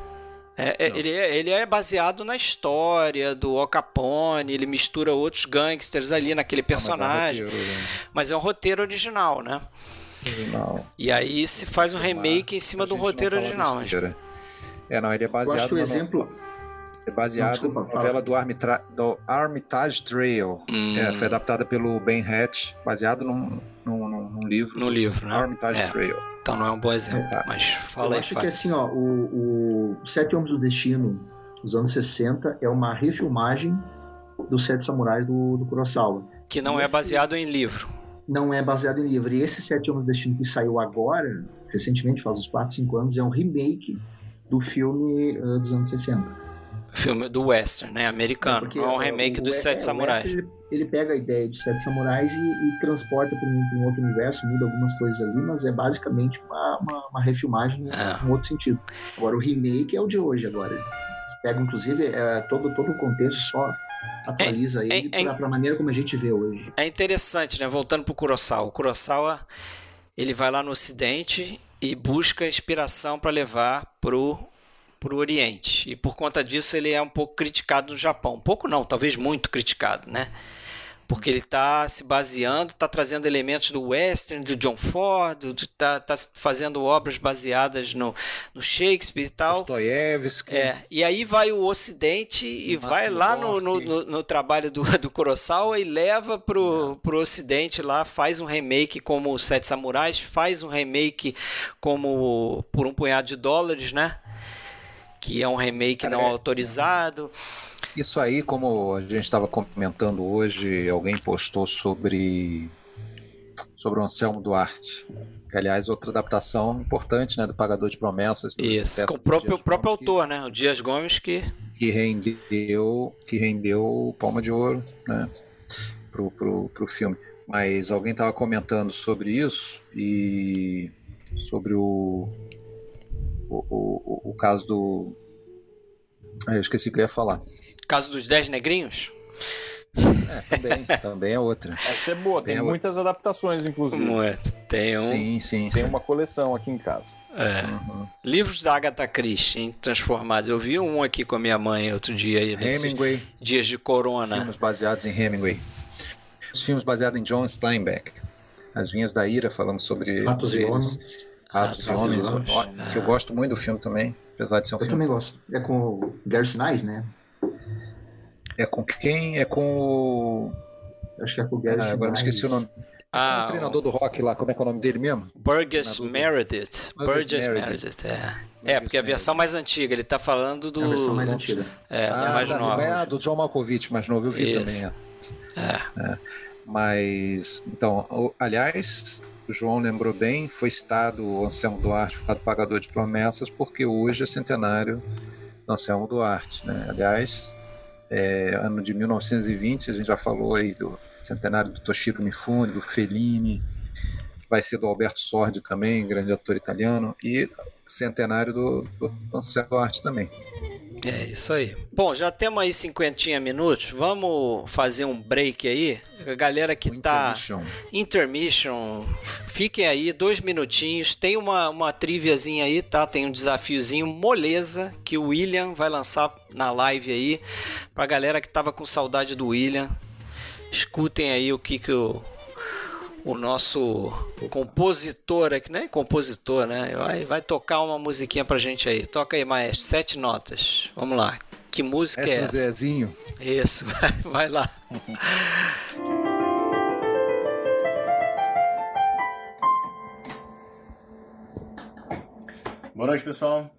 É, é, ele, é, ele é baseado na história do Al Capone, ele mistura outros gangsters ali naquele personagem. Não, mas, é um roteiro, né? mas é um roteiro original, né? original. E aí se faz um remake em cima do roteiro original. Mas... É, não, ele é baseado. Eu acho que o exemplo. É baseado na novela do, Armitra... do Armitage Trail. Hum. É, foi adaptada pelo Ben Hatch, baseado num, num, num livro. No livro, né? Armitage é. Trail. Então não é um bom exemplo, tá. mas fala Eu aí, acho fala. que assim, ó, o, o Sete Homens do Destino dos anos 60 é uma refilmagem dos Sete Samurais do, do Kurosawa. Que não é baseado em livro não é baseado em livro. E esse Sete Homens do Destino que saiu agora, recentemente, faz uns 4, 5 anos, é um remake do filme uh, dos anos 60. Filme do western, né? Americano. É, não é um remake dos Sete é, Samurais. Ele, ele, pega a ideia de Sete Samurais e, e transporta para um, outro universo, muda algumas coisas ali, mas é basicamente uma, uma, uma refilmagem é. em outro sentido. Agora, o remake é o de hoje agora. Pega, inclusive, é, todo, todo o contexto só atualiza é, ele é, para a maneira como a gente vê hoje. É interessante, né? Voltando para o Kurosawa. O Kurosawa ele vai lá no Ocidente e busca inspiração para levar pro pro Oriente. E por conta disso ele é um pouco criticado no Japão. Um pouco não, talvez muito criticado, né? porque ele está se baseando, está trazendo elementos do western, do John Ford, está tá fazendo obras baseadas no, no Shakespeare e tal. Dostoiévski. É, e aí vai o Ocidente e vai lá no, no, no, no, trabalho do, do Kurosawa e leva pro, pro Ocidente lá, faz um remake como Os Sete Samurais, faz um remake como Por um Punhado de Dólares, né? Que é um remake não é, autorizado. Isso aí, como a gente estava comentando hoje, alguém postou sobre sobre o Anselmo Duarte. Que, aliás, outra adaptação importante, né, do Pagador de Promessas. Isso, com o próprio, próprio autor, né, o Dias Gomes que que rendeu que rendeu Palma de Ouro, né, pro, pro, pro filme. Mas alguém estava comentando sobre isso e sobre o o, o, o caso do eu esqueci o que eu ia falar. Caso dos Dez Negrinhos? É, também, também é outra. Essa é boa, tem, tem muitas outra. adaptações, inclusive. Muito. Tem um. Sim, sim. Tem sim. uma coleção aqui em casa. É. Uhum. Livros da Agatha Christie transformados. Eu vi um aqui com a minha mãe outro dia aí. Hemingway. Dias de Corona. Filmes baseados em Hemingway. Os filmes baseados em John Steinbeck. As Vinhas da Ira, falando sobre. Ratos e Homens. Ratos e Homens. Que eu gosto muito do filme também, apesar de ser um eu filme. Eu também gosto. É com o Gary Sinise, né? É com quem? É com o. Acho que é com o Gary ah, Agora me esqueci o nome. Ah, o treinador do rock lá, como é que é o nome dele mesmo? Burgess Meredith. Burgess Meredith, é. É, porque a versão mais antiga, ele tá falando do. A versão mais antiga. É, ah, mais nova. É, do John Malkovich, mais novo, eu vi Isso. também. É. é. Mas, então, aliás, o João lembrou bem, foi citado o Anselmo Duarte, citado pagador de promessas, porque hoje é centenário do Anselmo Duarte. Né? Aliás, é, ano de 1920, a gente já falou aí do centenário do Toshiro Mifune, do Fellini, vai ser do Alberto Sordi também, grande ator italiano, e centenário do, do Duarte também. É isso aí. Bom, já temos aí 50 minutos. Vamos fazer um break aí. A galera que tá. Intermission. Intermission. Fiquem aí, dois minutinhos. Tem uma, uma triviazinha aí, tá? Tem um desafiozinho moleza que o William vai lançar na live aí. Pra galera que tava com saudade do William. Escutem aí o que, que o, o nosso compositor aqui, né? Compositor, né? Vai, vai tocar uma musiquinha pra gente aí. Toca aí, maestro. Sete notas. Vamos lá. Que música é Mestre essa? Zezinho. Isso, vai, vai lá. Boa noite, pessoal.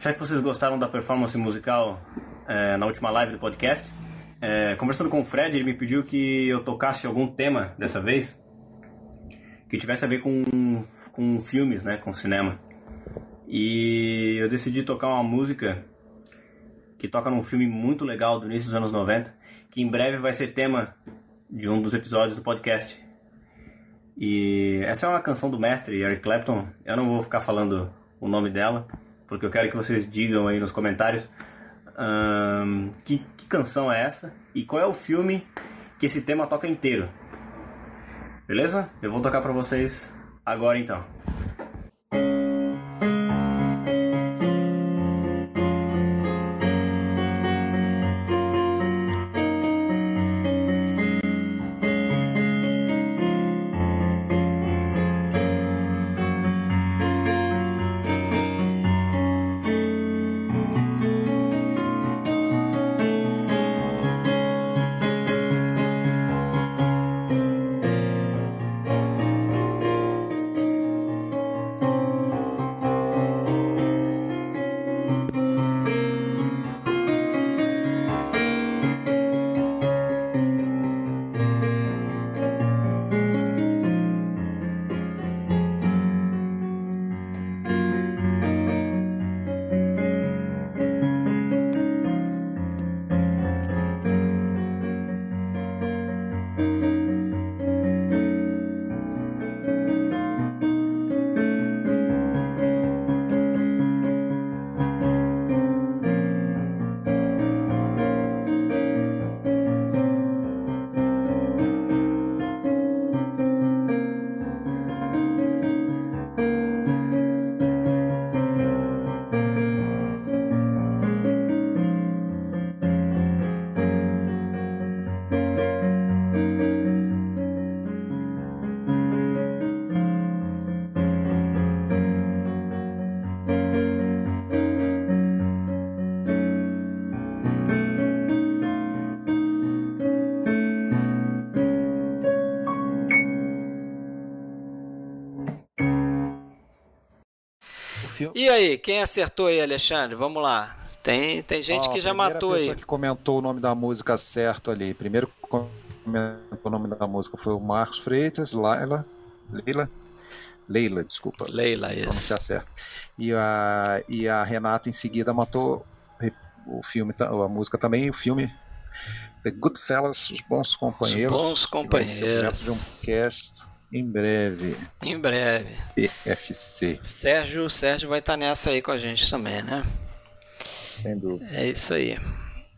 Já que vocês gostaram da performance musical é, na última live do podcast, é, conversando com o Fred, ele me pediu que eu tocasse algum tema dessa vez que tivesse a ver com, com filmes, né, com cinema. E eu decidi tocar uma música que toca num filme muito legal do início dos anos 90, que em breve vai ser tema de um dos episódios do podcast. E essa é uma canção do mestre Eric Clapton. Eu não vou ficar falando o nome dela, porque eu quero que vocês digam aí nos comentários ahn, que, que canção é essa e qual é o filme que esse tema toca inteiro. Beleza? Eu vou tocar pra vocês agora então. Aí, quem acertou aí, Alexandre? Vamos lá. Tem, tem gente Ó, que a já matou pessoa aí. que comentou o nome da música certo ali. Primeiro que comentou o nome da música foi o Marcos Freitas, Laila, Leila, Leila, desculpa. Leila, isso. pronunciar certo. E a, e a Renata em seguida matou o filme, a música também, o filme The Goodfellas, Os Bons Companheiros. Bons que vai ser objeto Companheiros. um cast em breve. Em breve. PFC, Sérgio, Sérgio vai estar nessa aí com a gente também, né? sem dúvida. É isso aí.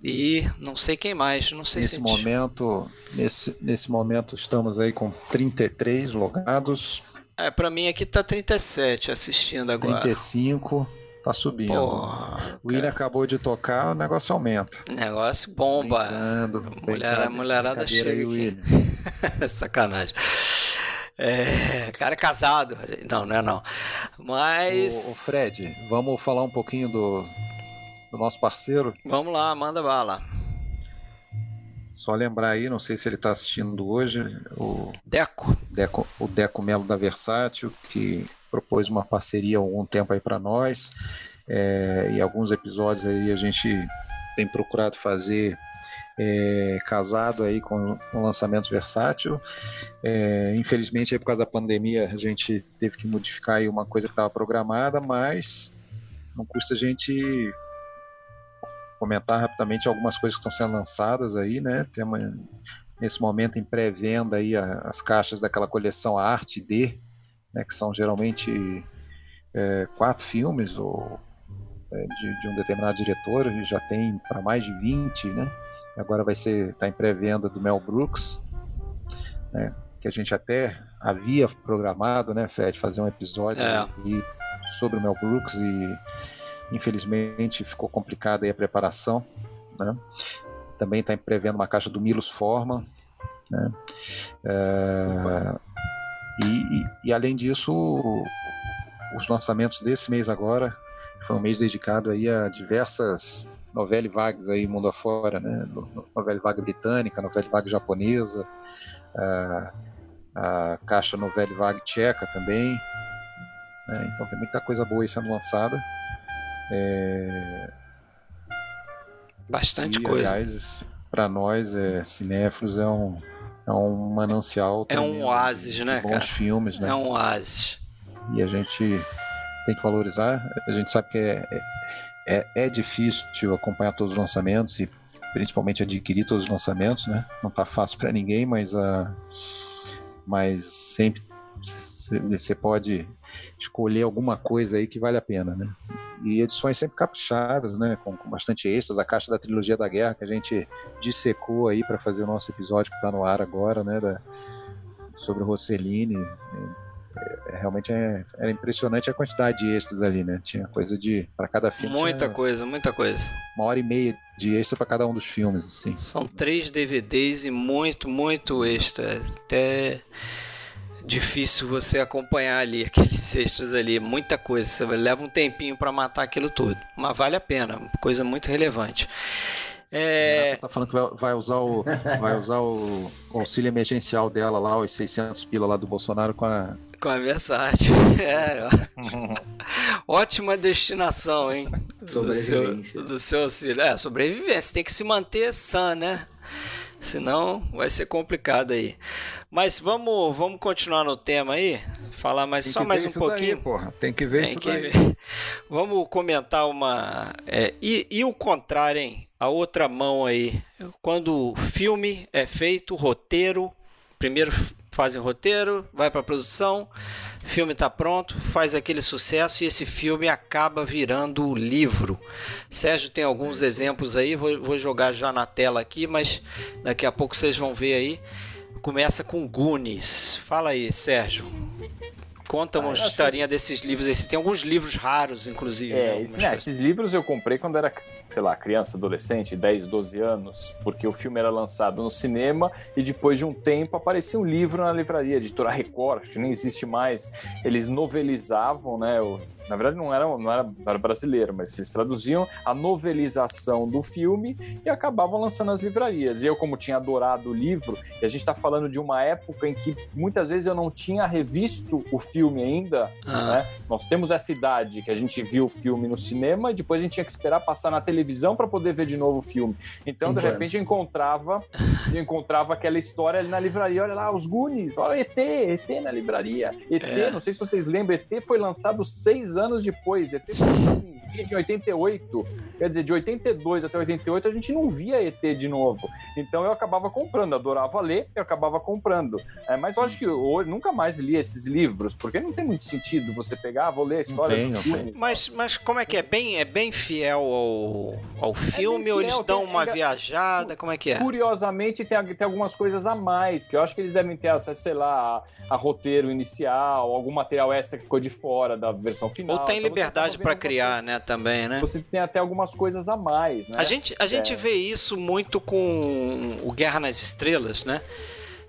E não sei quem mais, não sei Nesse se momento, nesse, nesse momento estamos aí com 33 logados, É, pra mim aqui tá 37 assistindo agora. 35 tá subindo. Porra, o William acabou de tocar, o negócio aumenta. negócio bomba. Brincando, Mulher, mulherada chega aí. William. Sacanagem. É, cara é casado. Não, não é não. Mas. O, o Fred, vamos falar um pouquinho do, do nosso parceiro. Vamos lá, manda bala. Só lembrar aí, não sei se ele está assistindo hoje, o Deco. Deco, o Deco Melo da Versátil, que propôs uma parceria há algum tempo aí para nós. É, e alguns episódios aí a gente tem procurado fazer é, casado aí com, com lançamentos versátil. É, infelizmente, aí, por causa da pandemia, a gente teve que modificar uma coisa que estava programada, mas não custa a gente comentar rapidamente algumas coisas que estão sendo lançadas aí, né? Temos nesse momento em pré-venda aí as caixas daquela coleção Arte D, né, que são geralmente é, quatro filmes ou é, de, de, um determinado diretor, e já tem para mais de 20, né? Agora vai ser tá em pré-venda do Mel Brooks, né? Que a gente até havia programado, né, Fred, fazer um episódio é. sobre o Mel Brooks e infelizmente ficou complicada a preparação, né? Também está em pré-venda uma caixa do Milos Forman, né? É, e, e, e, além disso, os lançamentos desse mês agora foi um mês dedicado aí a diversas novela vagas aí mundo afora, né? Novela vaga britânica, novela vaga japonesa, a, a caixa novela vaga tcheca também. Né? Então tem muita coisa boa aí sendo lançada. É... Bastante e, coisa. Aliás, para nós, é, cinéfilos, é um, é um manancial. É um oásis, né, bons cara? filmes, né? É um oásis. E a gente tem que valorizar. A gente sabe que é, é, é difícil acompanhar todos os lançamentos e principalmente adquirir todos os lançamentos, né? Não tá fácil para ninguém, mas, uh, mas sempre você pode escolher alguma coisa aí que vale a pena, né? E edições sempre caprichadas, né? Com, com bastante extras, a caixa da trilogia da guerra que a gente dissecou aí para fazer o nosso episódio que está no ar agora, né? Da, sobre o. É, é, realmente é, era impressionante a quantidade de extras ali, né? Tinha coisa de. para cada filme. Muita coisa, muita coisa. Uma hora e meia de extra para cada um dos filmes, assim. São três DVDs e muito, muito extra. Até difícil você acompanhar ali aqueles extras ali, muita coisa. Você leva um tempinho para matar aquilo tudo, mas vale a pena, coisa muito relevante. É... Tá falando que vai, vai, usar o vai usar o auxílio emergencial dela lá, os 600 pila lá do Bolsonaro com a com a Versátil. É, ótima destinação, hein? Sobrevivência. Do seu, do seu auxílio. É, sobrevivência. Tem que se manter sã, né? Senão vai ser complicado aí. Mas vamos, vamos continuar no tema aí. Falar mais só mais um pouquinho. Daí, porra. Tem que ver Tem isso que daí. Ver. Vamos comentar uma. É, e, e o contrário, hein? A outra mão aí. Quando o filme é feito, roteiro. Primeiro fazem roteiro, vai para produção, filme está pronto, faz aquele sucesso e esse filme acaba virando livro. Sérgio tem alguns exemplos aí, vou, vou jogar já na tela aqui, mas daqui a pouco vocês vão ver aí. Começa com Goonies. Fala aí, Sérgio. Conta uma ah, historinha desses livros. Você tem alguns livros raros, inclusive. É, né? né, esses livros eu comprei quando era, sei lá, criança, adolescente, 10, 12 anos, porque o filme era lançado no cinema e depois de um tempo aparecia um livro na livraria, editora Record, que nem existe mais. Eles novelizavam, né? O, na verdade não era, não era, não era brasileiro, mas eles traduziam a novelização do filme e acabavam lançando nas livrarias. E eu, como tinha adorado o livro, e a gente está falando de uma época em que muitas vezes eu não tinha revisto o filme ainda, ah. né? Nós temos essa idade que a gente viu o filme no cinema e depois a gente tinha que esperar passar na televisão para poder ver de novo o filme. Então, de repente, eu encontrava, eu encontrava aquela história ali na livraria. Olha lá, os Goonies, olha ET, ET na livraria. ET, é. não sei se vocês lembram, ET foi lançado seis anos depois. ET foi em 88. Quer dizer, de 82 até 88 a gente não via ET de novo. Então eu acabava comprando, adorava ler e acabava comprando. É, mas eu acho que hoje nunca mais li esses livros, porque não tem muito sentido você pegar, ah, vou ler a história tem, do filme. Mas, mas como é que é? Bem, é bem fiel ao, ao filme é ou eles dão tem, uma viajada? Como é que é? Curiosamente, tem, tem algumas coisas a mais, que eu acho que eles devem ter acesso, sei lá, a, a roteiro inicial, algum material extra que ficou de fora da versão final. Ou tem então, liberdade para criar, né, também, né? Você tem até algumas coisas a mais, né? A gente, a gente é. vê isso muito com o Guerra nas Estrelas, né?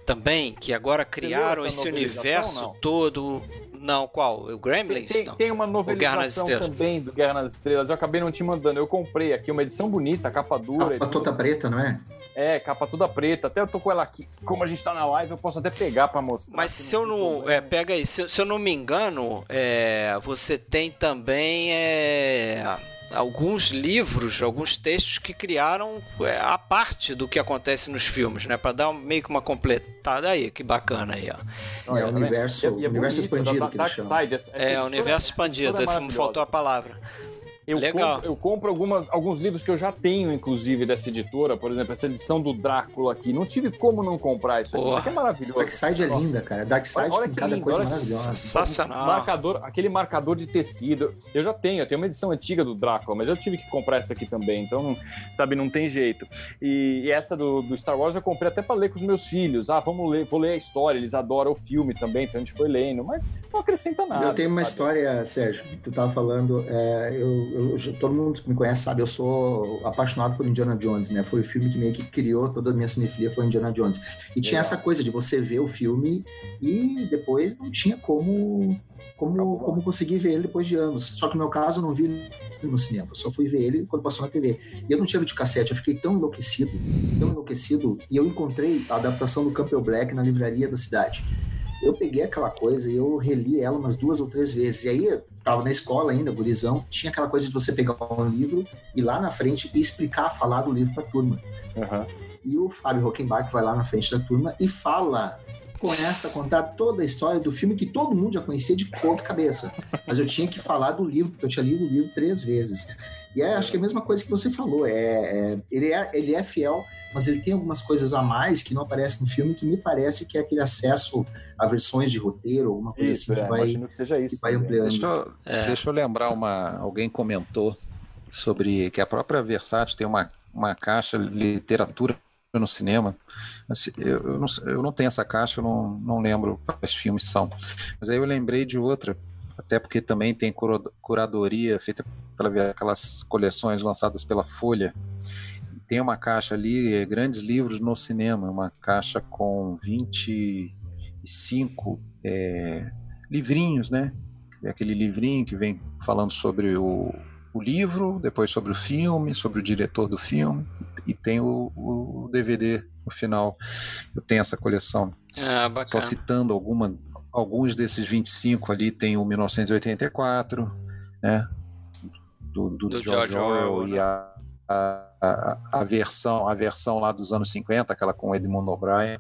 Também, que agora criaram esse universo não? todo. Não, qual? O Gremlins? Tem, tem, tem uma novelização também do Guerra nas Estrelas. Eu acabei não te mandando. Eu comprei aqui uma edição bonita, capa dura. Capa toda preta, não é? É, capa toda preta. Até eu tô com ela aqui. Como a gente tá na live, eu posso até pegar pra mostrar. Mas se eu não. É, pega aí. Se, se, eu não me engano, é, você tem também. É alguns livros, alguns textos que criaram é, a parte do que acontece nos filmes, né? Para dar meio que uma completada aí, que bacana aí, ó. É, o universo, e, e é universo expandido da, da, que Dark Side, essa, essa é, o universo expandido, é faltou a palavra. Eu Legal. Compro, eu compro algumas, alguns livros que eu já tenho, inclusive, dessa editora. Por exemplo, essa edição do Drácula aqui. Não tive como não comprar isso aqui. Isso aqui é maravilhoso. Darkseid é linda, cara. Darkseid tem cada lindo, coisa maravilhosa. Sensacional. Marcador, aquele marcador de tecido. Eu já tenho, eu tenho uma edição antiga do Drácula, mas eu tive que comprar essa aqui também. Então, sabe, não tem jeito. E, e essa do, do, Star Wars eu comprei até para ler com os meus filhos. Ah, vamos ler, vou ler a história. Eles adoram o filme também, então a gente foi lendo. Mas não acrescenta nada. Eu tenho uma sabe? história, Sérgio, tu tava falando. É, eu, eu, todo mundo que me conhece sabe, eu sou apaixonado por Indiana Jones, né? Foi o filme que meio que criou toda a minha cinefilia, foi Indiana Jones. E tinha essa coisa de você ver o filme e depois não tinha como como, como conseguir ver ele depois de anos. Só que no meu caso eu não vi no cinema, eu só fui ver ele quando passou na TV. E eu não tinha cassete, eu fiquei tão enlouquecido, tão enlouquecido, e eu encontrei a adaptação do Campbell Black na livraria da cidade eu peguei aquela coisa e eu reli ela umas duas ou três vezes. E aí, tava na escola ainda, gurizão, tinha aquela coisa de você pegar um livro e lá na frente explicar, falar do livro pra turma. Uhum. E o Fábio Rockenbach vai lá na frente da turma e fala começa a contar toda a história do filme que todo mundo já conhecia de ponta cabeça. Mas eu tinha que falar do livro, porque eu tinha lido o livro três vezes. E é, acho que é a mesma coisa que você falou. É, é, ele, é, ele é fiel, mas ele tem algumas coisas a mais que não aparecem no filme, que me parece que é aquele acesso a versões de roteiro, alguma coisa isso, assim, que, é, vai, que, seja isso, que vai ampliando. Deixa eu, é. deixa eu lembrar uma. Alguém comentou sobre que a própria Versátil tem uma, uma caixa literatura no cinema. Assim, eu, não, eu não tenho essa caixa, eu não, não lembro quais filmes são. Mas aí eu lembrei de outra, até porque também tem curadoria feita pela aquelas coleções lançadas pela Folha. Tem uma caixa ali, é, grandes livros no cinema, uma caixa com 25 é, livrinhos, né? É aquele livrinho que vem falando sobre o, o livro, depois sobre o filme, sobre o diretor do filme, e tem o, o DVD no final. Eu tenho essa coleção. Ah, bacana. Só citando alguma, alguns desses 25 ali, tem o 1984, né? Do, do, do George, George Orwell, Orwell né? e a, a, a, versão, a versão lá dos anos 50, aquela com Edmund O'Brien.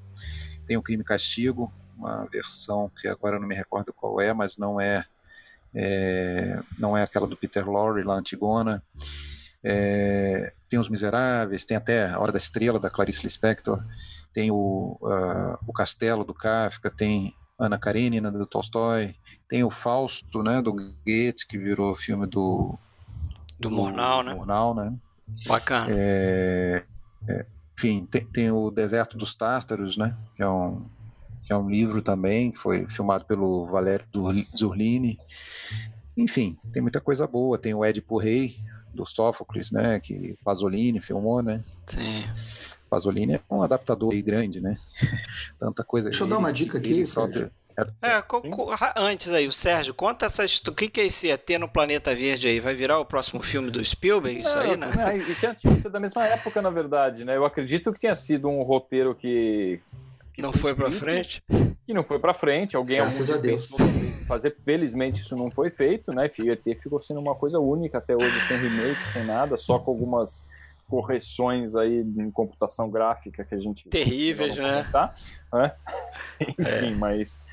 Tem o Crime e Castigo, uma versão que agora eu não me recordo qual é, mas não é é, não é aquela do Peter Lorre, lá Antigona. É, tem Os Miseráveis, tem até A Hora da Estrela, da Clarice Lispector, tem o, uh, o Castelo, do Kafka, tem Ana Karenina, do Tolstói, tem o Fausto, né, do Goethe, que virou filme do... Do, do Murnau, né? Murnau, né? Bacana. É, é, enfim, tem, tem, o Deserto dos Tártaros, né, que é um que é um livro também, que foi filmado pelo Valério Zurlini. Enfim, tem muita coisa boa. Tem o Édipo Rei, do Sófocles, né? Que Pasolini filmou, né? Sim. Pasolini é um adaptador aí grande, né? Tanta coisa. Deixa eu dar uma dica aqui, próprio... É, antes aí, o Sérgio, conta essa O que, que é esse ET no Planeta Verde aí? Vai virar o próximo filme do Spielberg? Isso aí, né? É, isso é antigo, isso é da mesma época, na verdade, né? Eu acredito que tenha sido um roteiro que não foi para frente? E não foi para frente. Alguém Graças a Deus. fazer. Felizmente isso não foi feito, né? E ET ficou sendo uma coisa única até hoje, sem remake, sem nada, só com algumas correções aí em computação gráfica que a gente terríveis, né? É. Enfim, é. mas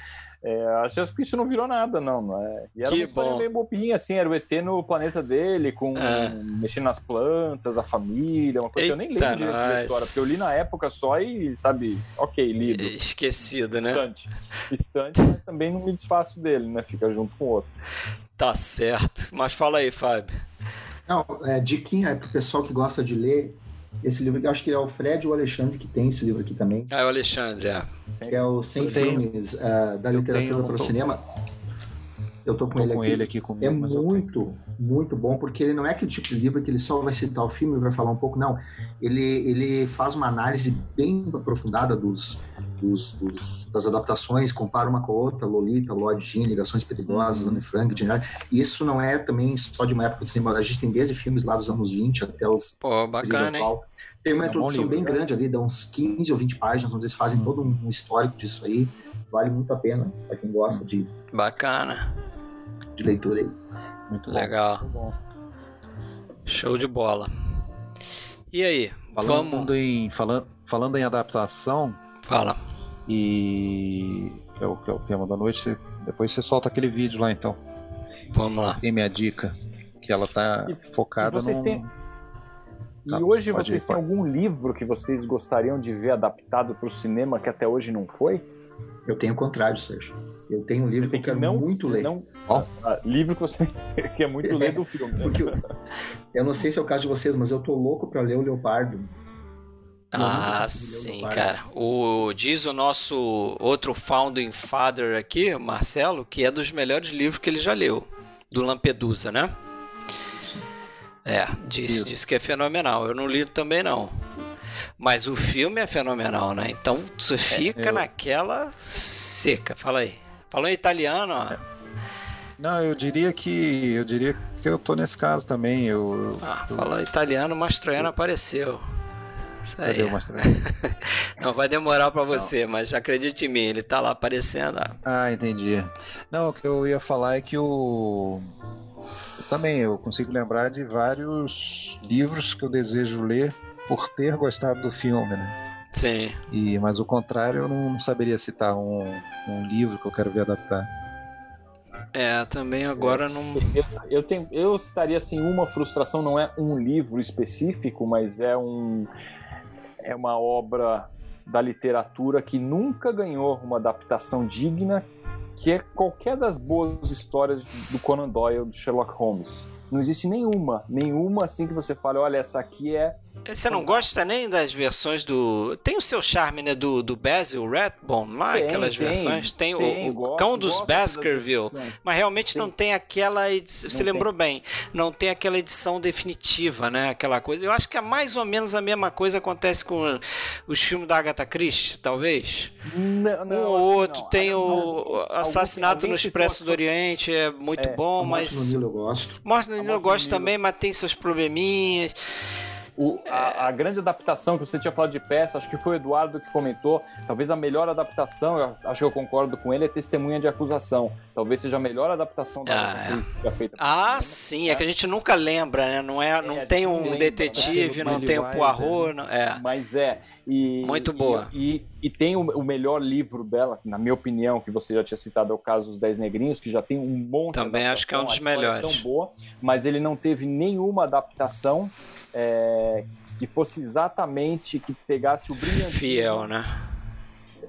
é, acho que isso não virou nada, não. não é? E era que uma história bom. meio bobinha, assim, era o ET no planeta dele, com é. mexendo nas plantas, a família, uma coisa Eita, que eu nem lembro direito da história, porque eu li na época só e, sabe, ok, livro. Esquecido, né? Estante. Estante, mas também não me desfaço dele, né? Fica junto com o outro. Tá certo. Mas fala aí, Fábio. Não, é, diquinha é pro pessoal que gosta de ler, esse livro, eu acho que é o Fred ou o Alexandre que tem esse livro aqui também. Ah, é o Alexandre, é. Que é o 100 Filmes uh, da Literatura para o Cinema. Eu tô com, tô ele, com aqui. ele aqui comigo, É muito, muito bom, porque ele não é aquele tipo de livro que ele só vai citar o filme e vai falar um pouco, não. Ele, ele faz uma análise bem aprofundada dos, dos, dos, das adaptações, compara uma com a outra, Lolita, Lord Jean, Ligações Perigosas, uhum. Anne Frank, General. Isso não é também só de uma época do cinema, a gente tem desde filmes lá dos anos 20 até os... Pô, bacana, hein? Tem uma é introdução livro, bem né? grande ali, dá uns 15 ou 20 páginas, onde eles fazem todo um histórico disso aí. Vale muito a pena, para quem gosta de... Bacana. De leitura aí. Muito legal. Bom. Show de bola. E aí? Falando vamos... em, falando, falando em adaptação. Fala. E que é, o, que é o tema da noite. Depois você solta aquele vídeo lá então. Vamos lá. Tem minha dica. Que ela tá e, focada no. Têm... Tá, e hoje vocês ir, têm pode. algum livro que vocês gostariam de ver adaptado para o cinema que até hoje não foi? Eu tenho o contrário, Sérgio. Eu tenho um livro que eu quero não, muito ler. Não, oh. livro que você quer muito ler do filme. Porque eu, eu, não sei se é o caso de vocês, mas eu tô louco para ler o Leopardo. Ah, sim, cara. O, diz o nosso outro founding father aqui, Marcelo, que é dos melhores livros que ele já leu. Do Lampedusa, né? Sim. É, diz, diz que é fenomenal. Eu não li também não. Mas o filme é fenomenal, né? Então você é, fica é, eu... naquela seca. Fala aí. Falou em italiano, ó. É. Não, eu diria que eu diria que eu tô nesse caso também. Eu, ah, eu... falou italiano, o Mastroianno apareceu. Isso aí. Não vai demorar para você, Não. mas acredite em mim, ele tá lá aparecendo. Ah, entendi. Não, o que eu ia falar é que o eu também eu consigo lembrar de vários livros que eu desejo ler por ter gostado do filme, né? Sim. E, mas o contrário, eu não saberia citar um, um livro que eu quero ver adaptar. É, também agora não. Eu, eu, tenho, eu citaria assim uma frustração, não é um livro específico, mas é um é uma obra da literatura que nunca ganhou uma adaptação digna, que é qualquer das boas histórias do Conan Doyle, do Sherlock Holmes. Não existe nenhuma, nenhuma assim que você fale, olha, essa aqui é você não gosta nem das versões do. Tem o seu charme, né? Do, do Basil Rathbone lá, tem, aquelas tem, versões. Tem, tem o, o gosto, Cão dos Baskerville. Mas realmente não tem aquela edição. Você lembrou bem? Não tem aquela edição definitiva, né? Aquela coisa. Eu acho que é mais ou menos a mesma coisa acontece com os filmes da Agatha Christie, talvez. Não, não, um ou assim, outro. Não. Tem o Assassinato alguém, alguém no Expresso do Oriente, é muito é, bom, mas. Morte no Nilo eu gosto. Morte no Nilo eu gosto também, mas tem seus probleminhas. O, a, a, grande adaptação que você tinha falado de peça, acho que foi o Eduardo que comentou, talvez a melhor adaptação, eu acho que eu concordo com ele, é Testemunha de Acusação. Talvez seja a melhor adaptação da ah, é. feita. Ah, sim, é. é. que a gente nunca lembra, né? Não, é, não é, tem um lembra, detetive, né? não tem um Poirot, não, é. Mas é. E, Muito boa. E, e, e tem o, o, melhor livro dela, na minha opinião, que você já tinha citado, é o caso dos Dez Negrinhos, que já tem um monte Também acho que é um dos melhores. tão boa, mas ele não teve nenhuma adaptação é, que fosse exatamente, que pegasse o brilhante. Fiel, né?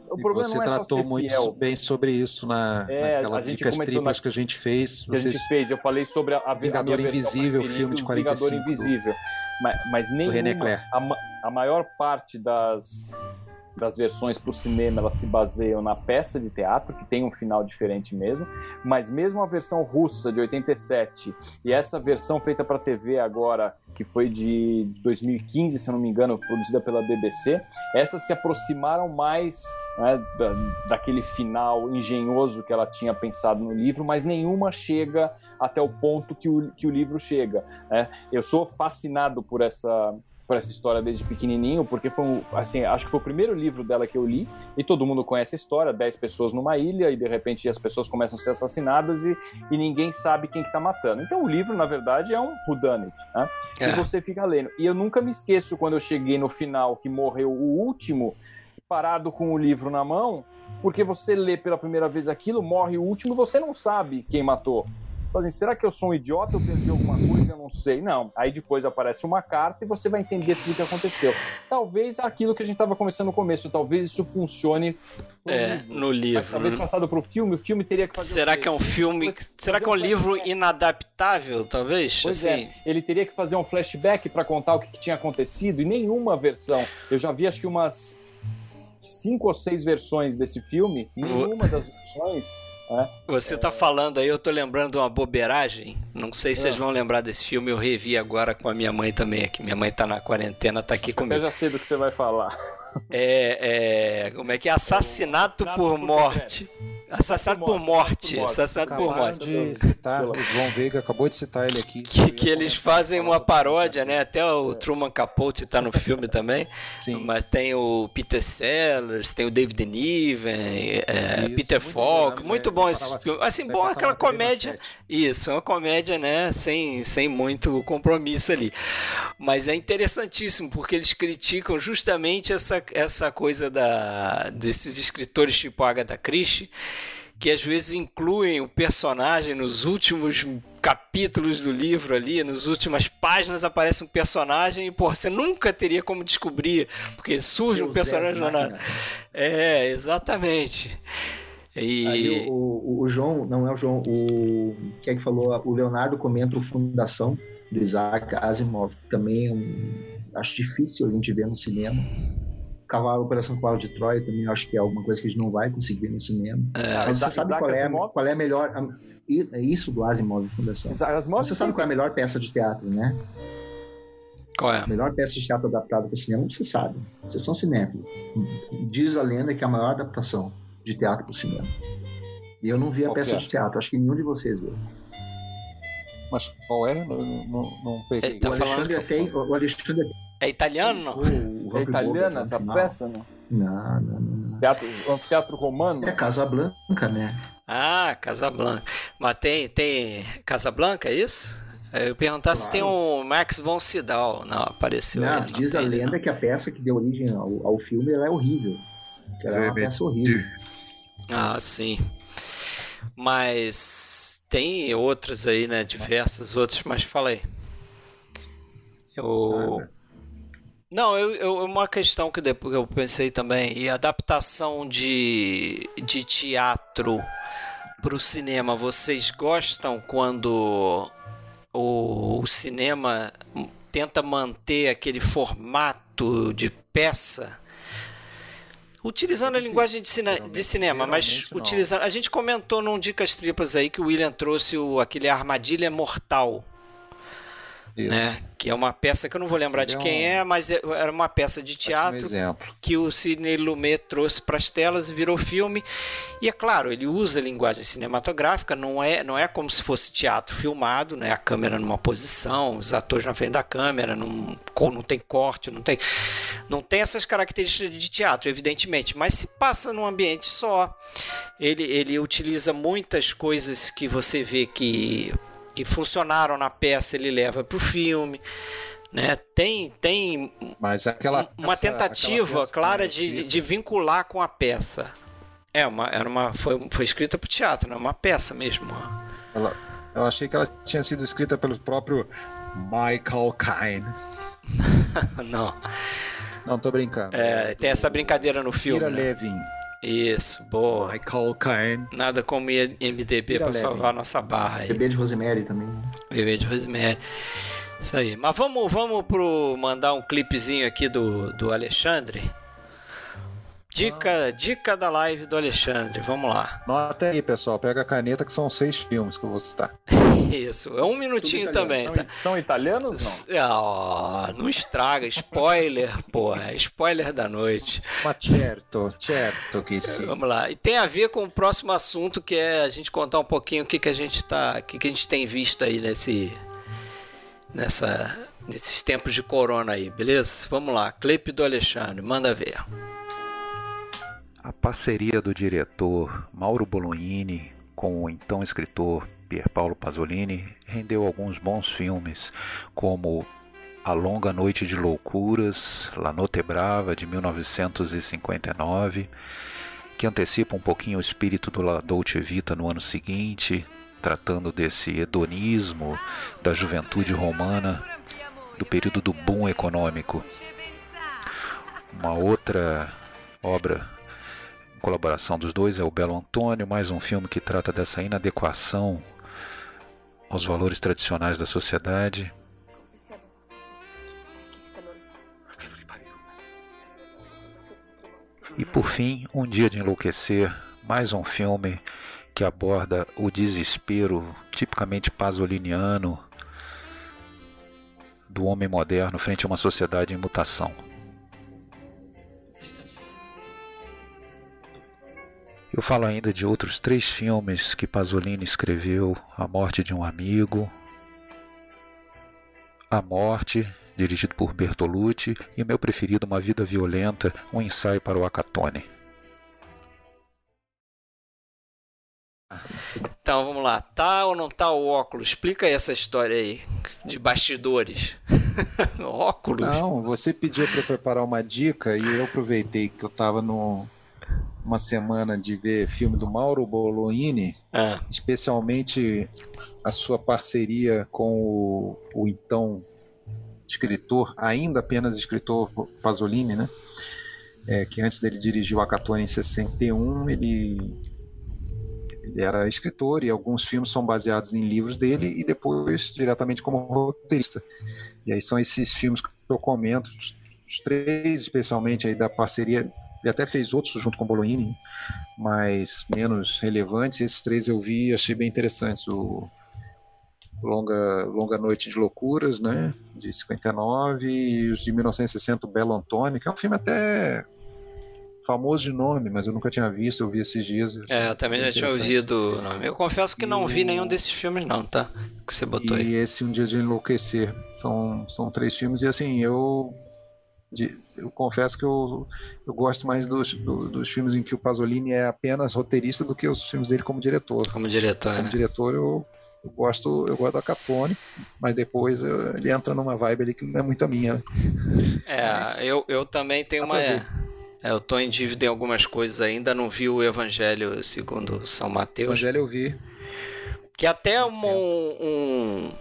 O problema você não é tratou muito fiel. bem sobre isso na, é, naquela dicas triplas na... que a gente fez. Que Vocês... a gente fez, eu falei sobre a, a Vingador Invisível, filme de 45. Vingador Invisível. Mas, mas nenhuma, a, a maior parte das, das versões para o cinema elas se baseiam na peça de teatro, que tem um final diferente mesmo, mas mesmo a versão russa de 87 e essa versão feita para TV agora, que foi de 2015, se eu não me engano, produzida pela BBC, essas se aproximaram mais né, da, daquele final engenhoso que ela tinha pensado no livro, mas nenhuma chega até o ponto que o, que o livro chega. Né? Eu sou fascinado por essa por essa história desde pequenininho, porque foi, assim, acho que foi o primeiro livro dela que eu li, e todo mundo conhece a história, 10 pessoas numa ilha, e de repente as pessoas começam a ser assassinadas e, e ninguém sabe quem que tá matando. Então o livro, na verdade, é um whodunit, né? É. E você fica lendo. E eu nunca me esqueço quando eu cheguei no final, que morreu o último, parado com o livro na mão, porque você lê pela primeira vez aquilo, morre o último, você não sabe quem matou assim, será que eu sou um idiota, eu perdi alguma coisa, eu não sei. Não, aí depois aparece uma carta e você vai entender tudo o que aconteceu. Talvez aquilo que a gente estava conversando no começo, talvez isso funcione no é, livro. no livro. Mas, talvez passado para o filme, o filme teria que fazer Será que é um filme, será que é um livro inadaptável, talvez? Pois é, assim. é, ele teria que fazer um flashback para contar o que, que tinha acontecido e nenhuma versão. Eu já vi acho que umas cinco ou seis versões desse filme, nenhuma das versões É? Você está falando aí, eu tô lembrando de uma bobeiragem. Não sei se vocês é. vão lembrar desse filme, eu revi agora com a minha mãe também aqui. Minha mãe está na quarentena, está aqui comigo. Eu já sei do que você vai falar. É, é como é que é? Assassinato, Assassinato por, por morte. Assassinato por morte. Assassinato por morte. de citar, o João Veiga acabou de citar ele aqui. Que, que eles fazem uma paródia, né? Até o Truman Capote tá no filme também. Sim. Mas tem o Peter Sellers, tem o David Niven, é, Peter Falk. Muito bom esse filme. Assim, bom aquela comédia. Isso, uma comédia, né? Sem, sem muito compromisso ali. Mas é interessantíssimo, porque eles criticam justamente essa, essa coisa da, desses escritores tipo Agatha Christie que às vezes incluem o personagem nos últimos capítulos do livro ali, nas últimas páginas aparece um personagem e pô, você nunca teria como descobrir, porque surge Deus um personagem na... É, exatamente. E... Aí o, o, o, João, não é o João, o quem é que falou? O Leonardo comenta o Fundação do Isaac Asimov, que também é um, acho difícil a gente ver no cinema Cavalo, Operação Cavalo de Troia também acho que é alguma coisa que a gente não vai conseguir no cinema. É, Mas você sabe qual é, qual é a melhor. É isso do Asimov Fundação. Asimov você sabe qual é a melhor peça de teatro, né? Qual é? A melhor peça de teatro adaptada para cinema, você sabe. Vocês são cinéfilos. Diz a lenda que é a maior adaptação de teatro para o cinema. E eu não vi a qual peça é? de teatro, acho que nenhum de vocês viu. Mas qual é? Não, não, não peguei. Tá o Alexandre até. O Alexandre é italiano? O, o é italiana essa peça, não? Não, não, não. Teatro, anfiteatro romano? É Casablanca, né? Ah, Casablanca. Mas tem, tem Casablanca, é isso? Eu perguntar claro. se tem um Max von Sydow. Não, apareceu. Não, aí, não diz a lenda não. que a peça que deu origem ao, ao filme ela é horrível. Ela é uma peça horrível. Ah, sim. Mas tem outras aí, né? Diversas outras, mas fala aí. Eu. Ah, não, eu, eu, uma questão que depois eu pensei também, e adaptação de, de teatro para o cinema, vocês gostam quando o, o cinema tenta manter aquele formato de peça? Utilizando a linguagem de, cine, de cinema, mas utilizando. A gente comentou num Dicas Tripas aí que o William trouxe o, aquele Armadilha Mortal né? Que é uma peça que eu não vou lembrar de quem é, mas é, era uma peça de teatro que o Sidney Lumet trouxe para as telas e virou filme. E é claro, ele usa a linguagem cinematográfica, não é, não é como se fosse teatro filmado, né? A câmera numa posição, os atores na frente da câmera, não, não tem corte, não tem, não tem essas características de teatro, evidentemente, mas se passa num ambiente só. Ele, ele utiliza muitas coisas que você vê que que funcionaram na peça ele leva para o filme. Né? Tem, tem Mas aquela uma peça, tentativa clara de, de, vincular com a peça. É, uma, era uma, foi, foi escrita para o teatro, né? uma peça mesmo. Ela, eu achei que ela tinha sido escrita pelo próprio Michael Caine. Não. Não, tô brincando. É, tem essa brincadeira no filme. Ira né? Levin. Isso, boa. Michael Caine. Nada como MDB para salvar nossa barra aí. Bebê de Rosemary também. Bebê de Rosemary. Isso aí. Mas vamos, vamos pro mandar um clipezinho aqui do, do Alexandre. Dica, dica da live do Alexandre, vamos lá. Nota aí, pessoal. Pega a caneta que são seis filmes que eu vou citar. Isso, é um minutinho também. Tá? São italianos? Não? Oh, não estraga, spoiler, porra. Spoiler da noite. Mas certo, certo que sim. Vamos lá. E tem a ver com o próximo assunto, que é a gente contar um pouquinho o que, que a gente tá. O que, que a gente tem visto aí nesse. Nessa, nesses tempos de corona aí, beleza? Vamos lá, clipe do Alexandre, manda ver. A parceria do diretor Mauro Bolognini com o então escritor Pier Paolo Pasolini rendeu alguns bons filmes, como A Longa Noite de Loucuras, La Notte Brava, de 1959, que antecipa um pouquinho o espírito do La Dolce Vita no ano seguinte, tratando desse hedonismo da juventude romana do período do boom econômico. Uma outra obra colaboração dos dois é o Belo Antônio, mais um filme que trata dessa inadequação aos valores tradicionais da sociedade. E por fim, Um Dia de Enlouquecer, mais um filme que aborda o desespero tipicamente pasoliniano do homem moderno frente a uma sociedade em mutação. Eu falo ainda de outros três filmes que Pasolini escreveu: A Morte de um Amigo, A Morte, dirigido por Bertolucci, e meu preferido, Uma Vida Violenta, um ensaio para o Acatone. Então vamos lá, tá ou não tá o óculos? Explica aí essa história aí de bastidores. óculos? Não, você pediu para preparar uma dica e eu aproveitei que eu estava no uma semana de ver filme do Mauro Bolognini, ah. especialmente a sua parceria com o, o então escritor, ainda apenas escritor Pasolini, né? É, que antes dele dirigir o Acatone em 61, ele, ele era escritor e alguns filmes são baseados em livros dele e depois diretamente como roteirista. E aí são esses filmes que eu comento, os três especialmente aí da parceria ele até fez outros junto com o Bolognini, mas menos relevantes. Esses três eu vi e achei bem interessantes. O Longa, Longa Noite de Loucuras, né? De 59, e os de 1960, o Belo Antônio, que é um filme até famoso de nome, mas eu nunca tinha visto, eu vi esses dias. É, eu também já tinha ouvido o nome. Eu confesso que não vi nenhum desses filmes não, tá? Que você botou e aí. E esse Um Dia de Enlouquecer. São, são três filmes e assim, eu de, eu confesso que eu, eu gosto mais dos, do, dos filmes em que o Pasolini é apenas roteirista do que os filmes dele como diretor. Como diretor, Como né? diretor eu, eu, gosto eu gosto da Capone, mas depois eu, ele entra numa vibe ali que não é muito a minha. É, mas, eu, eu também tenho uma... É, eu tô em dívida em algumas coisas ainda, não vi o Evangelho segundo São Mateus. Evangelho eu vi. Que até um, um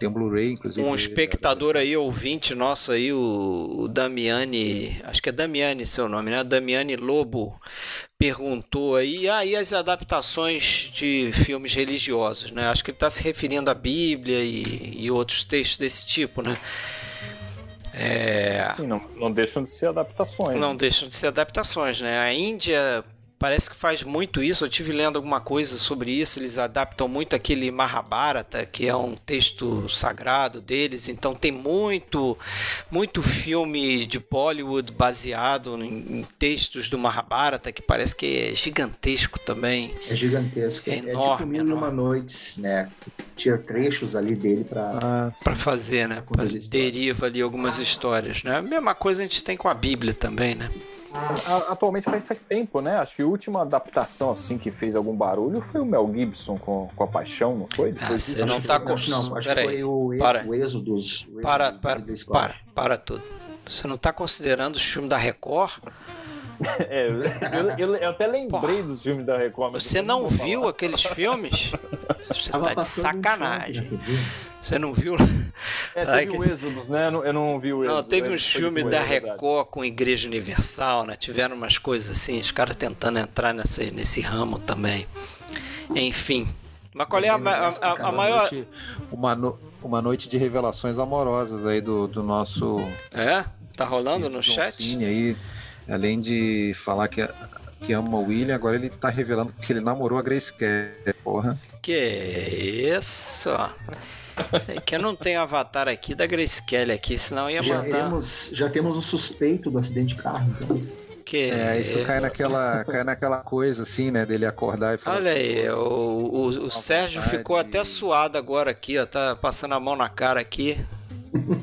tem um Blu-ray, inclusive. Um espectador aí, ouvinte nosso aí, o, o Damiani, acho que é Damiani seu nome, né? Damiani Lobo perguntou aí, ah, e as adaptações de filmes religiosos, né? Acho que ele está se referindo à Bíblia e, e outros textos desse tipo, né? É... Sim, não, não deixam de ser adaptações. Não né? deixam de ser adaptações, né? A Índia parece que faz muito isso. Eu tive lendo alguma coisa sobre isso. Eles adaptam muito aquele Mahabharata, que é um texto sagrado deles. Então tem muito, muito filme de Bollywood baseado em, textos do Mahabharata, que parece que é gigantesco também. É gigantesco. É, enorme, é tipo Mil Uma Noites, né? Tira trechos ali dele para ah, para fazer, né? Pra deriva ali algumas histórias, né? A mesma coisa a gente tem com a Bíblia também, né? Atualmente faz, faz tempo, né? Acho que a última adaptação assim que fez algum barulho foi o Mel Gibson com, com a Paixão, não foi? Ah, você não tá com... Não, acho que foi o, para. o êxodo dos... Para, para, para, para tudo. Você não está considerando os filmes da Record? É, eu, eu, eu, até lembrei Porra, dos filmes da Record. você não, não viu falar. aqueles filmes? Você Tava tá de sacanagem. Você não viu? É, teve o Êxodos, né? Eu não, eu não vi o Êxodos. Não, teve uns filmes da Record com Igreja Universal, né? Tiveram umas coisas assim, os caras tentando entrar nesse, nesse ramo também. Enfim. Mas qual é a, a, a, a maior. Uma, no, uma noite de revelações amorosas aí do, do nosso. É? Tá rolando no chat? Sim, aí. Além de falar que, que ama o William, agora ele tá revelando que ele namorou a Grace Kelly, porra. Que isso? É que eu não tenho avatar aqui da Grace Kelly aqui, senão ia já mandar. Temos, já temos um suspeito do acidente de carro, então. Que é, isso cai naquela, cai naquela coisa assim, né? Dele acordar e falar. Olha assim, aí, o, o, o Sérgio ficou até suado agora aqui, ó. Tá passando a mão na cara aqui,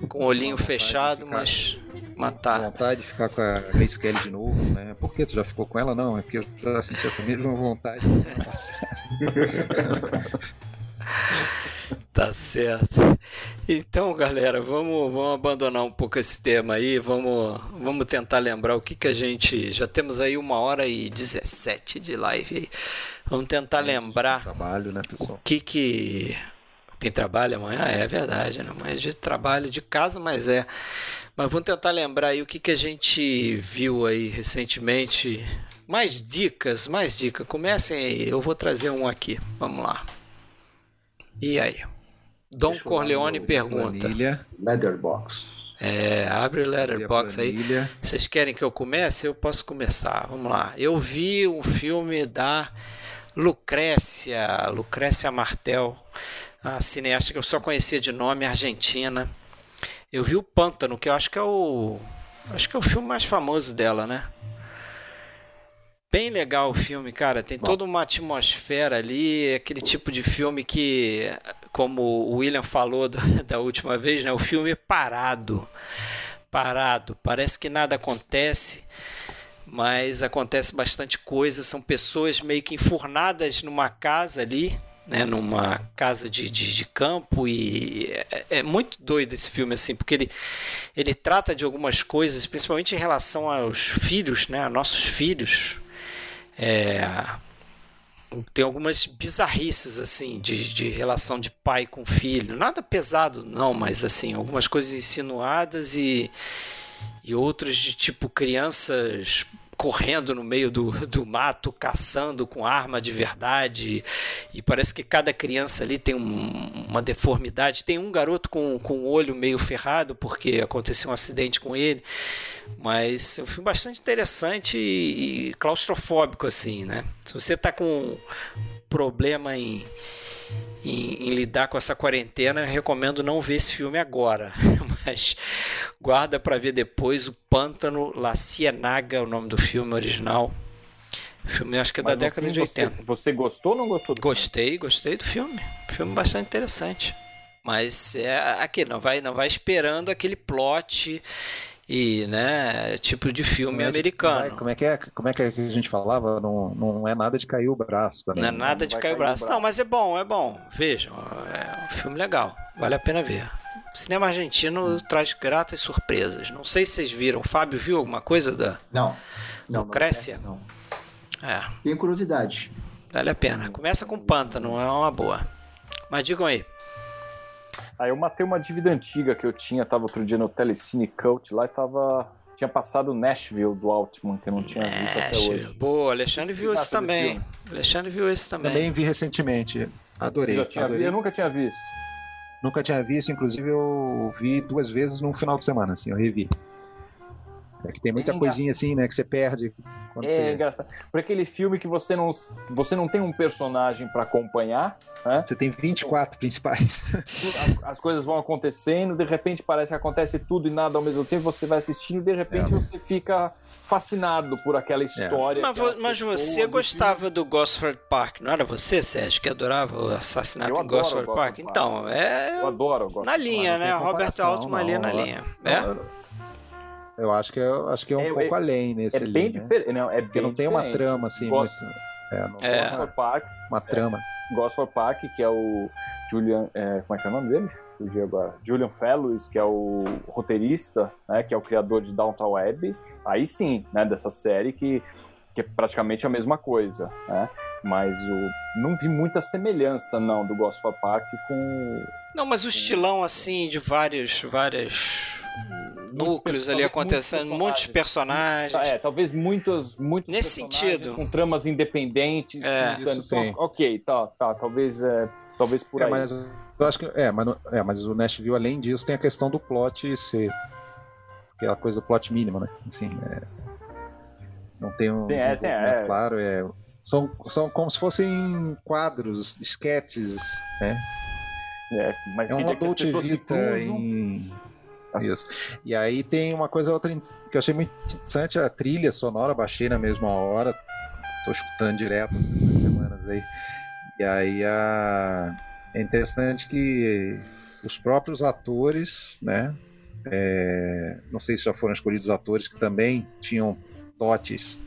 com o olhinho fechado, mas. Matar. Vontade de ficar com a Grace Kelly de novo, né? Por que tu já ficou com ela? Não, é porque eu já senti essa mesma vontade. Tá certo. Então, galera, vamos, vamos abandonar um pouco esse tema aí. Vamos, vamos tentar lembrar o que, que a gente. Já temos aí uma hora e 17 de live aí. Vamos tentar lembrar. Trabalho, né, pessoal? O que que. Tem trabalho amanhã? É verdade, né? Mas de trabalho de casa, mas é. Mas vamos tentar lembrar aí o que, que a gente viu aí recentemente. Mais dicas, mais dicas. Comecem aí. Eu vou trazer um aqui. Vamos lá. E aí? Dom Deixa Corleone pergunta. Planilha. Letterbox. É, abre o Letterbox aí. Vocês querem que eu comece? Eu posso começar. Vamos lá. Eu vi um filme da Lucrécia, Lucrécia Martel, a cineasta que eu só conhecia de nome, argentina. Eu vi o Pântano, que eu acho que é o acho que é o filme mais famoso dela, né? Bem legal o filme, cara. Tem Bom. toda uma atmosfera ali, aquele tipo de filme que, como o William falou da, última vez, né? O filme é parado. Parado. Parece que nada acontece mas acontece bastante coisa. São pessoas meio que enfurnadas numa casa ali, né, numa casa de, de, de campo e é, é, muito doido esse filme assim, porque ele, ele trata de algumas coisas, principalmente em relação aos filhos, né, a nossos filhos. É, tem algumas bizarrices assim de, de relação de pai com filho, nada pesado não, mas assim algumas coisas insinuadas e e outros de tipo crianças correndo no meio do, do mato, caçando com arma de verdade. E parece que cada criança ali tem um, uma deformidade. Tem um garoto com, com o olho meio ferrado, porque aconteceu um acidente com ele. Mas é um filme bastante interessante e, e claustrofóbico, assim, né? Se você está com problema em em, em, lidar com essa quarentena, recomendo não ver esse filme agora, mas guarda para ver depois o Pântano La Cienaga, o nome do filme original. O filme acho que é da década de 80. Você, você gostou ou não gostou? Do gostei, filme? gostei do filme. Filme bastante interessante. Mas é aqui não vai não vai esperando aquele plot e né tipo de filme é americano. como é que é como é que a gente falava? Não, não é nada de cair o braço. Também. Não é nada não de cair, o braço. braço. Não, mas é bom, é bom. Vejam, é um filme legal, vale a pena ver. O cinema argentino hum. traz gratas surpresas. Não sei se vocês viram. O Fábio viu alguma coisa da não, não Lucrécia? Não. É. Tenho curiosidade. Vale a pena. Começa com Pântano, é uma boa. Mas digam aí. Aí eu matei uma dívida antiga que eu tinha, tava outro dia no Telecine Cult lá e tava. Tinha passado Nashville do Altman, que eu não tinha visto até hoje. Boa, Alexandre viu esse também. Alexandre viu esse também. Também vi recentemente. Adorei. adorei. Eu nunca tinha visto. Nunca tinha visto, inclusive eu vi duas vezes num final de semana, assim, eu revi. É que tem muita é coisinha assim, né, que você perde. Quando é você... engraçado. Por aquele filme que você não, você não tem um personagem para acompanhar. Né? Você tem 24 principais. As, as, coisas vão acontecendo, de repente parece que acontece tudo e nada ao mesmo tempo, você vai assistindo e de repente é, você fica fascinado por aquela é. história. É. Mas, mas você gostava do Gosford Park, não era você, Sérgio, que adorava o assassinato em Gosford, Park? Park? Então, é. Eu adoro o Na linha, né? Robert Altman ali na linha. É? Eu acho que é, acho que é um é, pouco é, além nesse é ali. Bem né? diferente. Não, é Porque não tem diferente. uma trama assim Gosto, muito. É, não é. Gosford Park. Uma trama. É, Gosford Park, que é o Julian. É, como é que é o nome dele? Fugi agora. Julian Fellows, que é o roteirista, né? Que é o criador de Downtown Web. Aí sim, né? Dessa série que, que é praticamente a mesma coisa, né? Mas o, não vi muita semelhança, não, do Gosford Park com. Não, mas o estilão, assim, de vários, várias núcleos ali acontecendo, muitos, muitos personagens. É, talvez muitos, muitos Nesse sentido. Com tramas independentes. É, então, ok, tá, tá, talvez, é, talvez por é, aí. Mas eu acho que, é, mas, é, mas o Nashville, além disso, tem a questão do plot ser aquela coisa do plot mínimo, né? Assim, é, não tem um sim, é, sim, é, claro, é, são, são como se fossem quadros, esquetes, né? É, mas é um adult vita em isso. E aí tem uma coisa outra que eu achei muito interessante, a trilha sonora, baixei na mesma hora, tô escutando direto essas semanas aí. E aí a... é interessante que os próprios atores, né? É... não sei se já foram escolhidos atores que também tinham dotes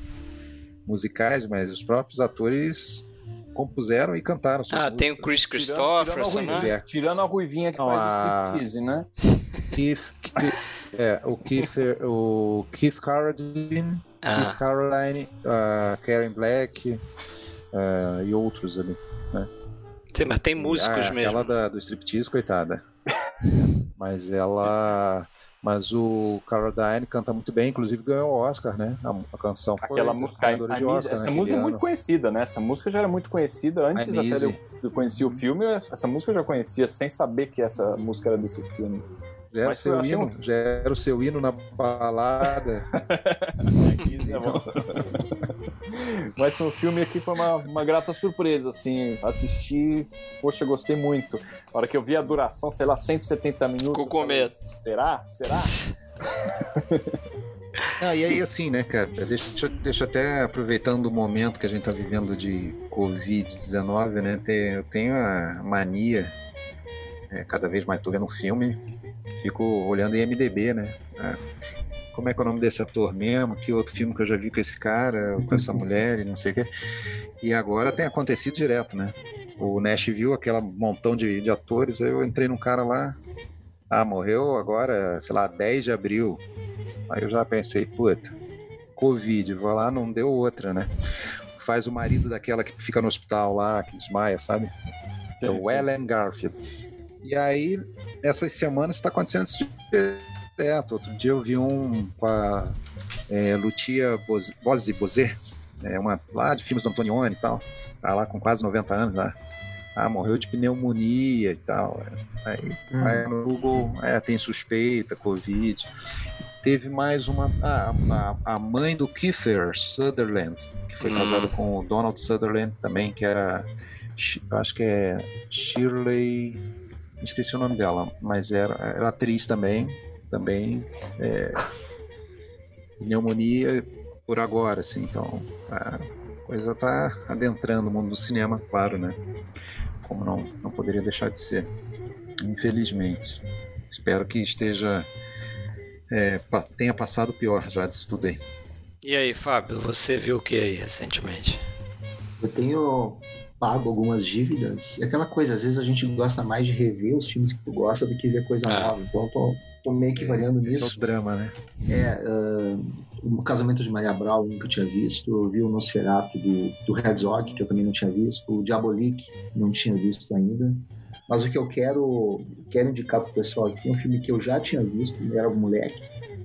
musicais, mas os próprios atores compuseram e cantaram. Ah, músicas. tem o Chris Christopherson, tirando, né? Tirando a Ruivinha que Não, faz a... striptease, né? Keith, Keith, é, o Keith, o Keith Carradine, ah. Keith Caroline, uh, Karen Black uh, e outros ali, né? Sim, mas tem músicos ah, mesmo. Aquela da, do striptease, coitada. mas ela... Mas o Caroline canta muito bem, inclusive ganhou o Oscar, né? A, a canção foi Aquela música, a, a, Oscar, essa música é muito conhecida, né? Essa música já era muito conhecida antes até de eu, de conhecer o filme. Essa música eu já conhecia sem saber que essa música era desse filme. Já era, seu hino, um... já era o seu hino na balada. Mas no filme aqui foi uma, uma grata surpresa, assim, assisti, poxa, gostei muito. A hora que eu vi a duração, sei lá, 170 minutos. Com o começo. Será? Será? Ah, e aí, assim, né, cara? Deixa, deixa até aproveitando o momento que a gente tá vivendo de Covid-19, né? Eu tenho a mania, é, cada vez mais tô vendo um filme, fico olhando em MDB, né? Ah, como é que é o nome desse ator mesmo? Que outro filme que eu já vi com esse cara, com essa mulher e não sei o quê. E agora tem acontecido direto, né? O Nashville, aquele montão de, de atores, eu entrei num cara lá, ah, morreu agora, sei lá, 10 de abril. Aí eu já pensei, puta, Covid, vou lá, não deu outra, né? Faz o marido daquela que fica no hospital lá, que desmaia, sabe? Sim, é o Ellen Garfield. E aí, essas semanas está acontecendo isso direto. Outro dia eu vi um com a é, Lucia Bozzi Bozé, é uma lá de filmes do Antonioni e tal. Tá lá com quase 90 anos lá. Né? Ah, morreu de pneumonia e tal. Aí, hum. aí no Google é, tem suspeita, Covid. Teve mais uma. Ah, a, a mãe do Kiefer Sutherland, que foi hum. casada com o Donald Sutherland também, que era. Acho que é Shirley. Esqueci o nome dela, mas era, era atriz também. Também. É, pneumonia por agora, assim. Então, a coisa tá adentrando o mundo do cinema, claro, né? Como não, não poderia deixar de ser. Infelizmente. Espero que esteja é, tenha passado pior já disso tudo aí. E aí, Fábio, você viu o que aí recentemente? Eu tenho pago algumas dívidas. E aquela coisa, às vezes a gente gosta mais de rever os filmes que tu gosta do que ver coisa ah. nova. Então eu tô, tô meio que variando nisso. Esse é o drama, né? É, uh, o Casamento de Maria Brown, nunca tinha visto. Eu vi o Nosferatu do, do Herzog, que eu também não tinha visto. O Diabolik, não tinha visto ainda. Mas o que eu quero, quero indicar pro pessoal aqui é um filme que eu já tinha visto, era moleque.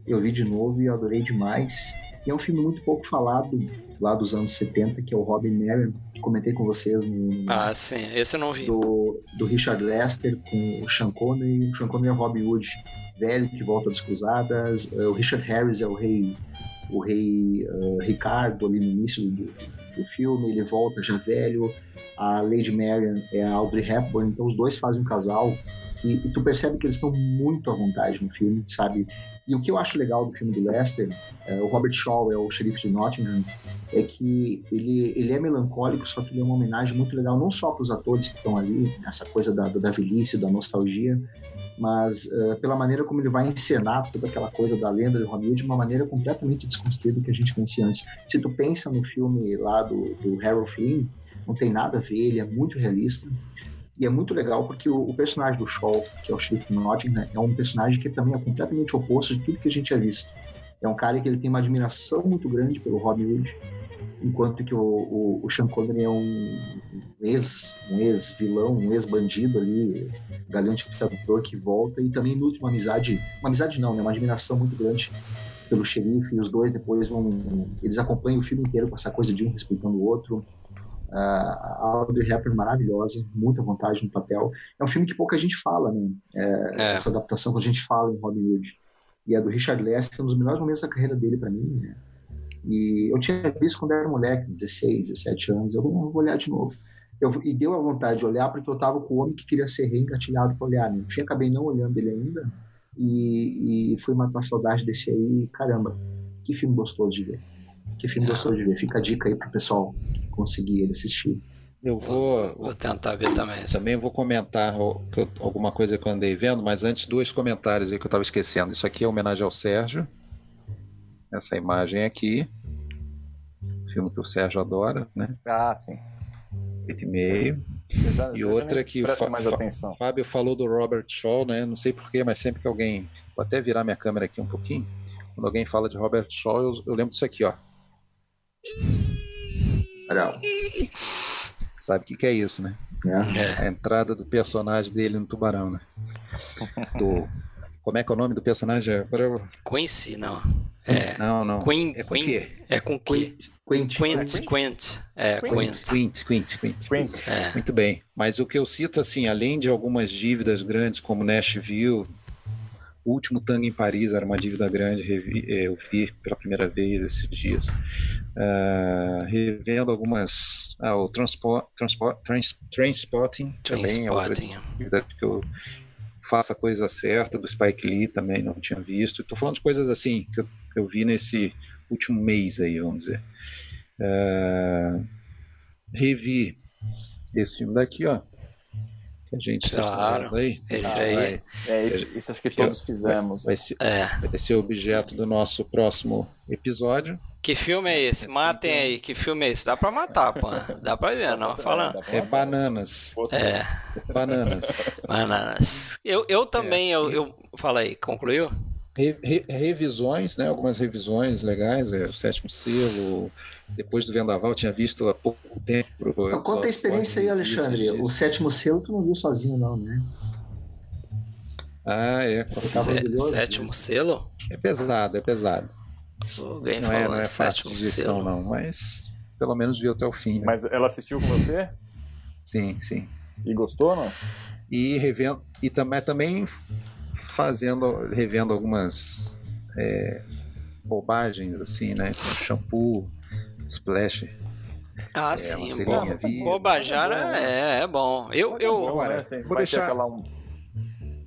Eu vi de novo e eu adorei demais. E é um filme muito pouco falado lá dos anos 70, que é o Robin Merriam. Comentei com vocês no. Ah, sim, esse eu não vi. Do, do Richard Lester com o Sean Connery. O Sean Connery é o Robin Hood velho que volta das cruzadas. O Richard Harris é o rei o rei uh, Ricardo ali no início do, do filme, ele volta já velho, a Lady Marian é a Audrey Hepburn, então os dois fazem um casal e, e, tu percebe que eles estão muito à vontade no filme, sabe? E o que eu acho legal do filme do Lester, é, o Robert Shaw é o xerife de Nottingham, é que ele, ele é melancólico, só que ele é uma homenagem muito legal, não só para os atores que estão ali, essa coisa da, da velhice, da nostalgia, mas uh, pela maneira como ele vai encenar toda aquela coisa da lenda de Hood de uma maneira completamente desconstruída que a gente conhecia antes. Se tu pensa no filme lá do, do Harold Flynn, não tem nada a ver, ele é muito realista. E é muito legal porque o, o personagem do Shaw, que é o Sheriff Nottingham, é um personagem que também é completamente oposto de tudo que a gente já visto. É um cara que ele tem uma admiração muito grande pelo Robin Hood, enquanto que o, o, o Sean Connery é um ex, um ex-vilão, um ex-bandido ali, galhante ditador que volta e também nutre uma amizade, uma amizade não, né, uma admiração muito grande pelo xerife e os dois depois vão, eles acompanham o filme inteiro com essa coisa de um respeitando o outro, a Audrey Hepburn maravilhosa, muita vontade no papel. É um filme que pouca gente fala, né? É, é. Essa adaptação que a gente fala em Robin Hood. E é do Richard Lester, um dos melhores momentos da carreira dele para mim. Né? E eu tinha visto quando era moleque, 16, 17 anos. Eu vou, olhar de novo. Eu, e deu a vontade de olhar porque eu tava com o homem que queria ser reengatilhado para olhar. Né? Eu acabei não olhando ele ainda. E, e foi uma, uma saudade desse aí. Caramba, que filme gostoso de ver. Que filme é. gostoso de ver. Fica a dica aí pro pessoal conseguir ele assistir. Eu vou, vou tentar ver também. Também vou comentar alguma coisa que eu andei vendo, mas antes dois comentários aí que eu estava esquecendo. Isso aqui é homenagem ao Sérgio. Essa imagem aqui. Filme que o Sérgio adora, né? Ah, sim. Oito e meio. E outra que o Fábio falou do Robert Shaw, né? Não sei porquê, mas sempre que alguém. Vou até virar minha câmera aqui um pouquinho. Quando alguém fala de Robert Shaw, eu, eu lembro disso aqui, ó. Não. Sabe o que, que é isso, né? É. A entrada do personagem dele no Tubarão, né? Do, como é que é o nome do personagem? Agora Quincy, não. É, não, não. Queen, é com Queen, É com Quint. Quint. Quint. Quint. É, Quint. Quint, Quint, Quint. Quint. É. Muito bem. Mas o que eu cito, assim, além de algumas dívidas grandes como Nashville, O último Tango em Paris era uma dívida grande, é, eu vi pela primeira vez esses dias. Uh, revendo algumas. Ah, o Transport, Transport, Trans, Transpotting também é outra que eu faço a coisa certa, do Spike Lee também não tinha visto. Estou falando de coisas assim que eu, que eu, vi nesse último mês aí, vamos dizer. Uh, revi esse filme daqui, ó que a gente tá claro, aí. Esse ah, aí. É, isso, isso, acho que, que todos fizemos. Vai, vai, ser, é. vai ser objeto do nosso próximo episódio. Que filme é esse? Matem aí, que filme é esse? Dá pra matar, pô. Dá pra ver, não? Falando. É bananas. É. Bananas. Bananas. Eu, eu também, é. eu, eu. Fala aí, concluiu? Re, re, revisões, né? Algumas revisões legais, é, o sétimo selo, depois do Vendaval, tinha visto há pouco tempo. Então, conta a experiência aí, Alexandre. O sétimo selo tu não viu sozinho, não, né? Ah, é. sétimo né? selo? É pesado, é pesado. Alguém não é, não é fácil de gestão, não, mas pelo menos viu até o fim. Né? Mas ela assistiu com você? Sim, sim. E gostou, não? E revendo, e também, também fazendo, revendo algumas é, bobagens, assim, né? Shampoo, Splash. Ah, é, sim. Bobajara é, é bom. Eu, eu... Agora, né? vou deixar... Um...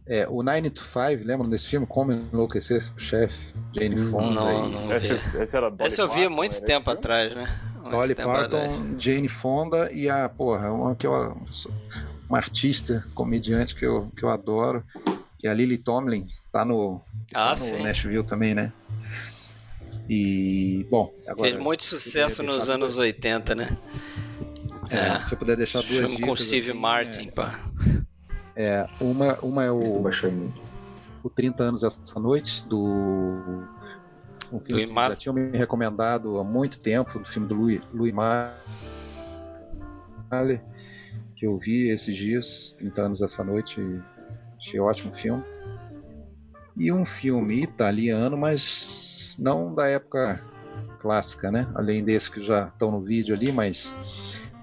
É, o Nine to Five, lembra desse filme? Como Enlouquecer o Chefe? Jane Fonda. Não, não esse, esse, era Dolly esse eu vi há muito tempo atrás, né? Muito Dolly Parton, atrás. Jane Fonda e a, porra, uma que eu, uma artista, comediante que eu, que eu adoro, que é a Lily Tomlin, tá no, ah, tá no Nashville também, né? E, bom, agora. Fez muito sucesso nos anos duas... 80, né? É, é, se eu puder deixar duas Filme com Steve assim, Martin, é, pá. É, uma, uma é o, o 30 anos essa noite, do. Um filme Louis que Mar... já tinham me recomendado há muito tempo, do filme do Louis, Louis Malle, que eu vi esses dias, 30 anos essa noite, achei ótimo filme. E um filme italiano, mas não da época clássica, né? Além desse que já estão no vídeo ali, mas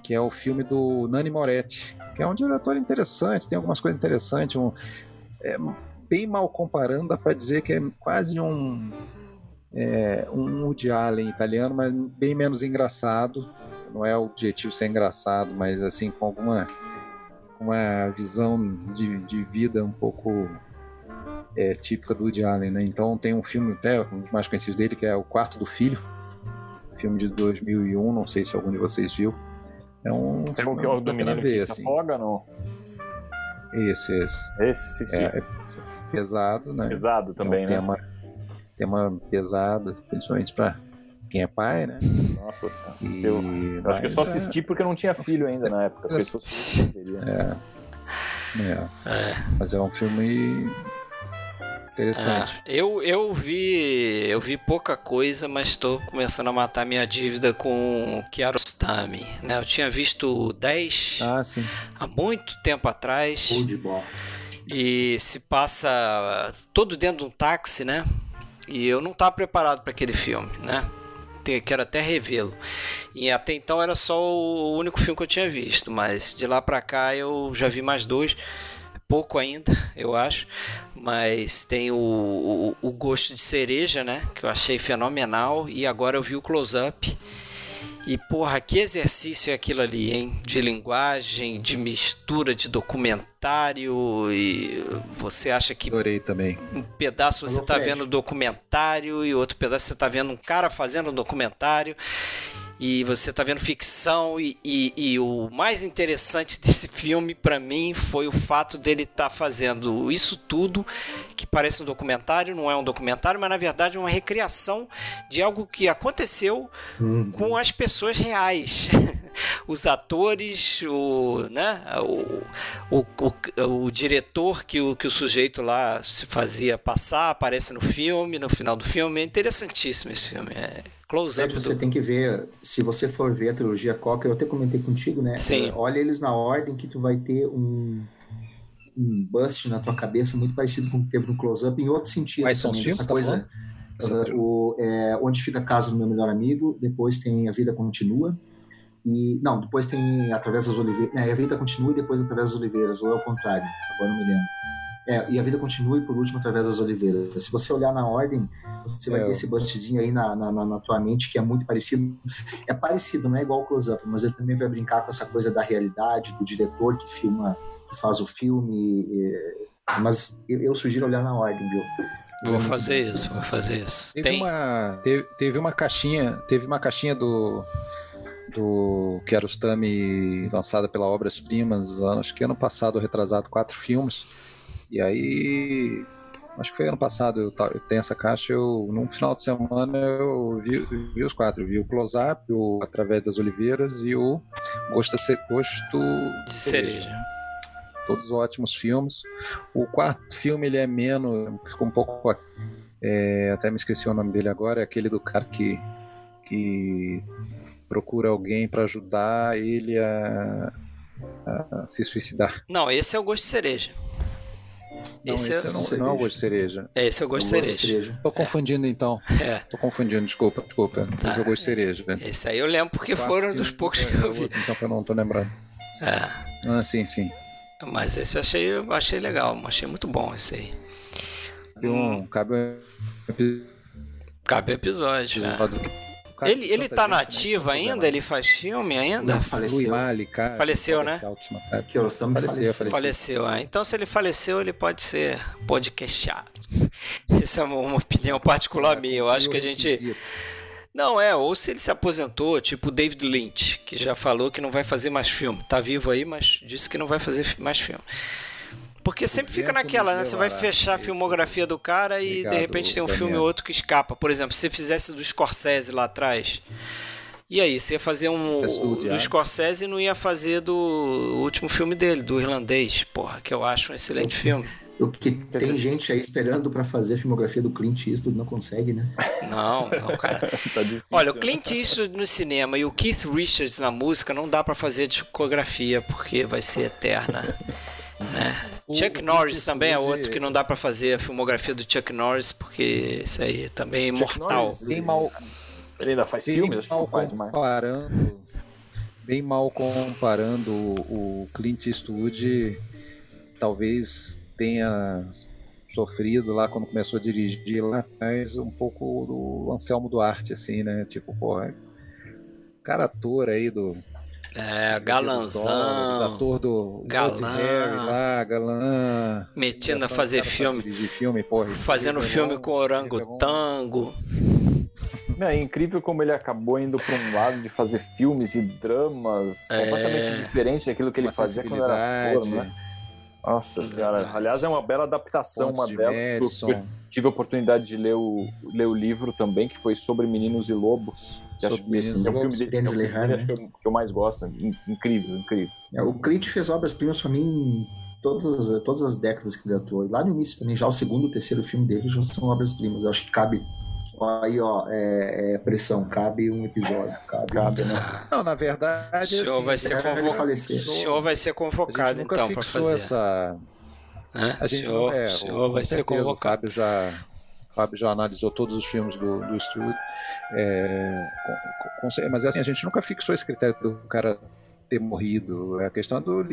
que é o filme do Nani Moretti, que é um diretor interessante, tem algumas coisas interessantes, um, é, bem mal comparando, dá para dizer que é quase um é, um Woody Allen italiano, mas bem menos engraçado. Não é o objetivo ser engraçado, mas assim com alguma uma visão de, de vida um pouco é, típica do Woody Allen, né? Então tem um filme até um dos mais conhecidos dele que é O Quarto do Filho, filme de 2001, não sei se algum de vocês viu. É um é filme que é o do menino que assim. afoga, não? Esse, esse. Esse, sim, é, é, pesado, né? Pesado também, é um né? Tema, tema pesado, principalmente para quem é pai, né? Nossa senhora. E... Eu, eu acho que eu só assisti porque eu não tinha filho ainda na época. É. É. é. Mas é um filme Interessante. É, eu, eu vi eu vi pouca coisa, mas estou começando a matar minha dívida com Kiarostami. Né? Eu tinha visto 10 ah, há muito tempo atrás. Futebol. E se passa todo dentro de um táxi, né? E eu não estava preparado para aquele filme, né? Quero até revê-lo. E até então era só o único filme que eu tinha visto, mas de lá para cá eu já vi mais dois pouco ainda, eu acho, mas tem o, o, o, gosto de cereja, né? Que eu achei fenomenal. E agora eu vi o close-up. E porra, que exercício é aquilo ali, hein? De linguagem, de mistura de documentário. E você acha que. Adorei também. Um pedaço você está vendo documentário e outro pedaço você está vendo um cara fazendo um documentário e você tá vendo ficção e, e, e o mais interessante desse filme para mim foi o fato dele estar tá fazendo isso tudo que parece um documentário, não é um documentário, mas na verdade é uma recriação de algo que aconteceu uhum. com as pessoas reais. Os atores, o, né, o, o, o, o, diretor que o, que o sujeito lá se fazia passar, aparece no filme, no final do filme. É interessantíssimo esse filme. É Close-up. Você do... tem que ver, se você for ver a trilogia Cocker, eu até comentei contigo, né? Sim. É, olha eles na ordem que tu vai ter um, um bust na tua cabeça muito parecido com o que teve no Close-up, em outro sentido. Quais são filmes? Essa tá coisa. Uh, o, é, onde fica a casa do meu melhor amigo, depois tem A Vida Continua. E, não, depois tem Através das Oliveiras. É, a Vida Continua e depois Através das Oliveiras, ou é o contrário, agora não me lembro. É, e a vida continua e por último através das oliveiras. Se você olhar na ordem, você vai é. ter esse bustzinho aí na, na, na, tua mente que é muito parecido. É parecido, não é igual o close-up, mas ele também vai brincar com essa coisa da realidade, do diretor que filma, que faz o filme. E, mas eu, eu, sugiro olhar na ordem, viu? Vou fazer isso, vou fazer isso. Teve Tem... uma teve, teve uma caixinha, teve uma caixinha do do Kiarostami lançada pela Obras Primas, acho que ano passado, retrasado, quatro filmes. E aí, acho que foi ano passado, eu, eu tenho essa caixa, eu, num final de semana eu vi, vi os quatro. Eu vi o Close Up, o Através das Oliveiras e o Gosto, Gosto de Cereja. cereja. Todos ótimos filmes. O quarto filme ele é menos, ficou um pouco. É, até me esqueci o nome dele agora, é aquele do cara que, que procura alguém para ajudar ele a, a, se suicidar. Não, esse é o gosto de cereja. Não, esse, esse é, não, não, é o gosto de cereja. É, esse é o gosto, de cereja. cereja. Tô confundindo é. então. É. Tô confundindo, desculpa, desculpa. Tá. Esse é o gosto de cereja. Né? Esse aí eu lembro porque foram dos poucos que eu vi. Outro, então eu não tô lembrando. É. Ah, sim, sim. Mas esse eu achei, eu achei legal, achei muito bom esse aí. Um, hum. Cabe Cabe episódio. Né? Ele, ele tá nativo ainda? Ele faz filme ainda? Não, faleceu. Mali, cara, faleceu, né? Última, que faleceu, faleceu. Faleceu. faleceu. Ah, então, se ele faleceu, ele pode ser podcastado. Essa é uma, uma opinião particular minha. Eu acho que a gente. Não, é, ou se ele se aposentou, tipo o David Lynch, que já falou que não vai fazer mais filme. Tá vivo aí, mas disse que não vai fazer mais filme. Porque sempre fica naquela, né? Você vai fechar a filmografia do cara e Obrigado, de repente tem um Daniel. filme ou outro que escapa. Por exemplo, se você fizesse do Scorsese lá atrás. E aí, você ia fazer um do Scorsese e não ia fazer do último filme dele, do irlandês, porra, que eu acho um excelente filme. Porque tem gente aí esperando para fazer a filmografia do Clint Eastwood, não consegue, né? Não, não, cara. tá difícil, Olha, o Clint Eastwood no cinema e o Keith Richards na música não dá para fazer a discografia, porque vai ser eterna. Né? Chuck Norris também é outro que não dá para fazer a filmografia do Chuck Norris, porque isso aí também é imortal. bem mal... Ele ainda faz bem filmes? Mal faz comparando, Bem mal comparando o Clint Eastwood, talvez tenha sofrido lá quando começou a dirigir lá atrás um pouco do Anselmo Duarte, assim, né? Tipo, porra, cara ator aí do é, galanzão. ator do galã. Harry lá, galã. Metendo a fazer filme. De filme porra, fazendo filme com orangotango. É incrível como ele acabou indo para um lado de fazer filmes e dramas é... completamente diferente daquilo que ele fazia quando era ator, né? Nossa senhora. Aliás, é uma bela adaptação, Pontos uma delas. Eu tive a oportunidade de ler o, ler o livro também, que foi sobre Meninos e Lobos. Que acho que é o filme dele, é o filme né? que, eu, que eu mais gosto. Incrível, incrível. É, o Clint fez obras-primas para mim todas, todas as décadas que ele atuou. Lá no início também, já o segundo, o terceiro filme dele já são obras-primas. Eu acho que cabe Aí, ó, é, é, pressão, cabe um episódio. Cabe, cabe né? Não, na verdade. O senhor assim, vai ser convocado. O senhor vai ser convocado, então, para fazer. Essa... É? A gente senhor, é, senhor vai ser convocado. O Fábio já, o Fábio já analisou todos os filmes do, do estúdio. É, com, com, mas assim, a gente nunca fixou esse critério do cara ter morrido. É a questão do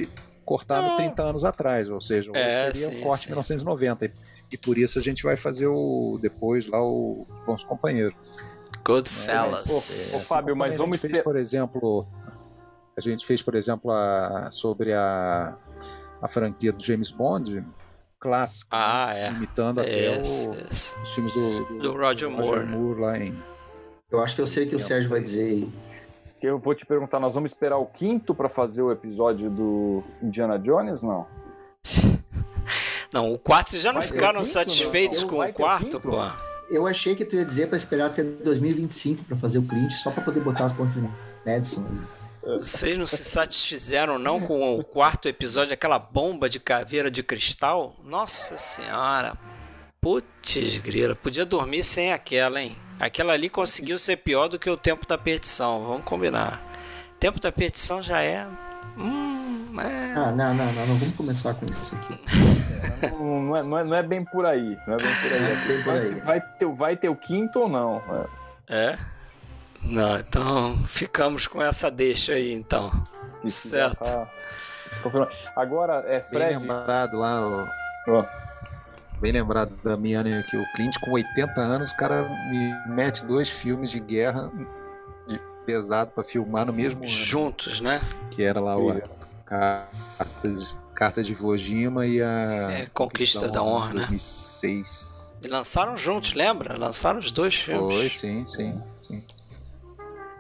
cortar no 30 anos atrás, ou seja, é, seria sim, um corte em 1990. E por isso a gente vai fazer o depois lá o Bons Companheiros. Goodfellas. É, ô, Fábio, mas vamos fez, por exemplo, a gente fez, por exemplo, a, sobre a, a franquia do James Bond, clássico, ah, né? é. imitando até o, os filmes do, do, do Roger, Moore, Moore lá em. Eu acho que eu sei o que o Sérgio vai dizer aí. Eu vou te perguntar, nós vamos esperar o quinto para fazer o episódio do Indiana Jones, não? Não, o quarto, vocês já não vai ficaram quinto, satisfeitos não? com o quarto, pô? Eu achei que tu ia dizer para esperar até 2025 para fazer o Clint, só para poder botar as pontas em Madison. Vocês não se satisfizeram não com o quarto episódio, aquela bomba de caveira de cristal? Nossa senhora. Putz, grila, podia dormir sem aquela, hein? Aquela ali conseguiu ser pior do que o tempo da perdição, vamos combinar. Tempo da perdição já é. Hum, é... Ah, não, não, não, não vamos começar com isso aqui. não, não, é, não, é, não é bem por aí. Não é bem por aí. É por aí. Vai, ter, vai ter o quinto ou não? É? é? Não, então ficamos com essa deixa aí, então. Isso certo. Tá... Agora, é Fred. Bem lembrado lá, o... Bem lembrado da minha aqui, o Clint com 80 anos, o cara me mete dois filmes de guerra de pesado para filmar no mesmo Juntos, ano, né? Que era lá o Cartas, Carta de Vojima e a é, Conquista da Honra, 2006. né? E lançaram juntos, lembra? Lançaram os dois filmes. Foi, sim, sim, sim.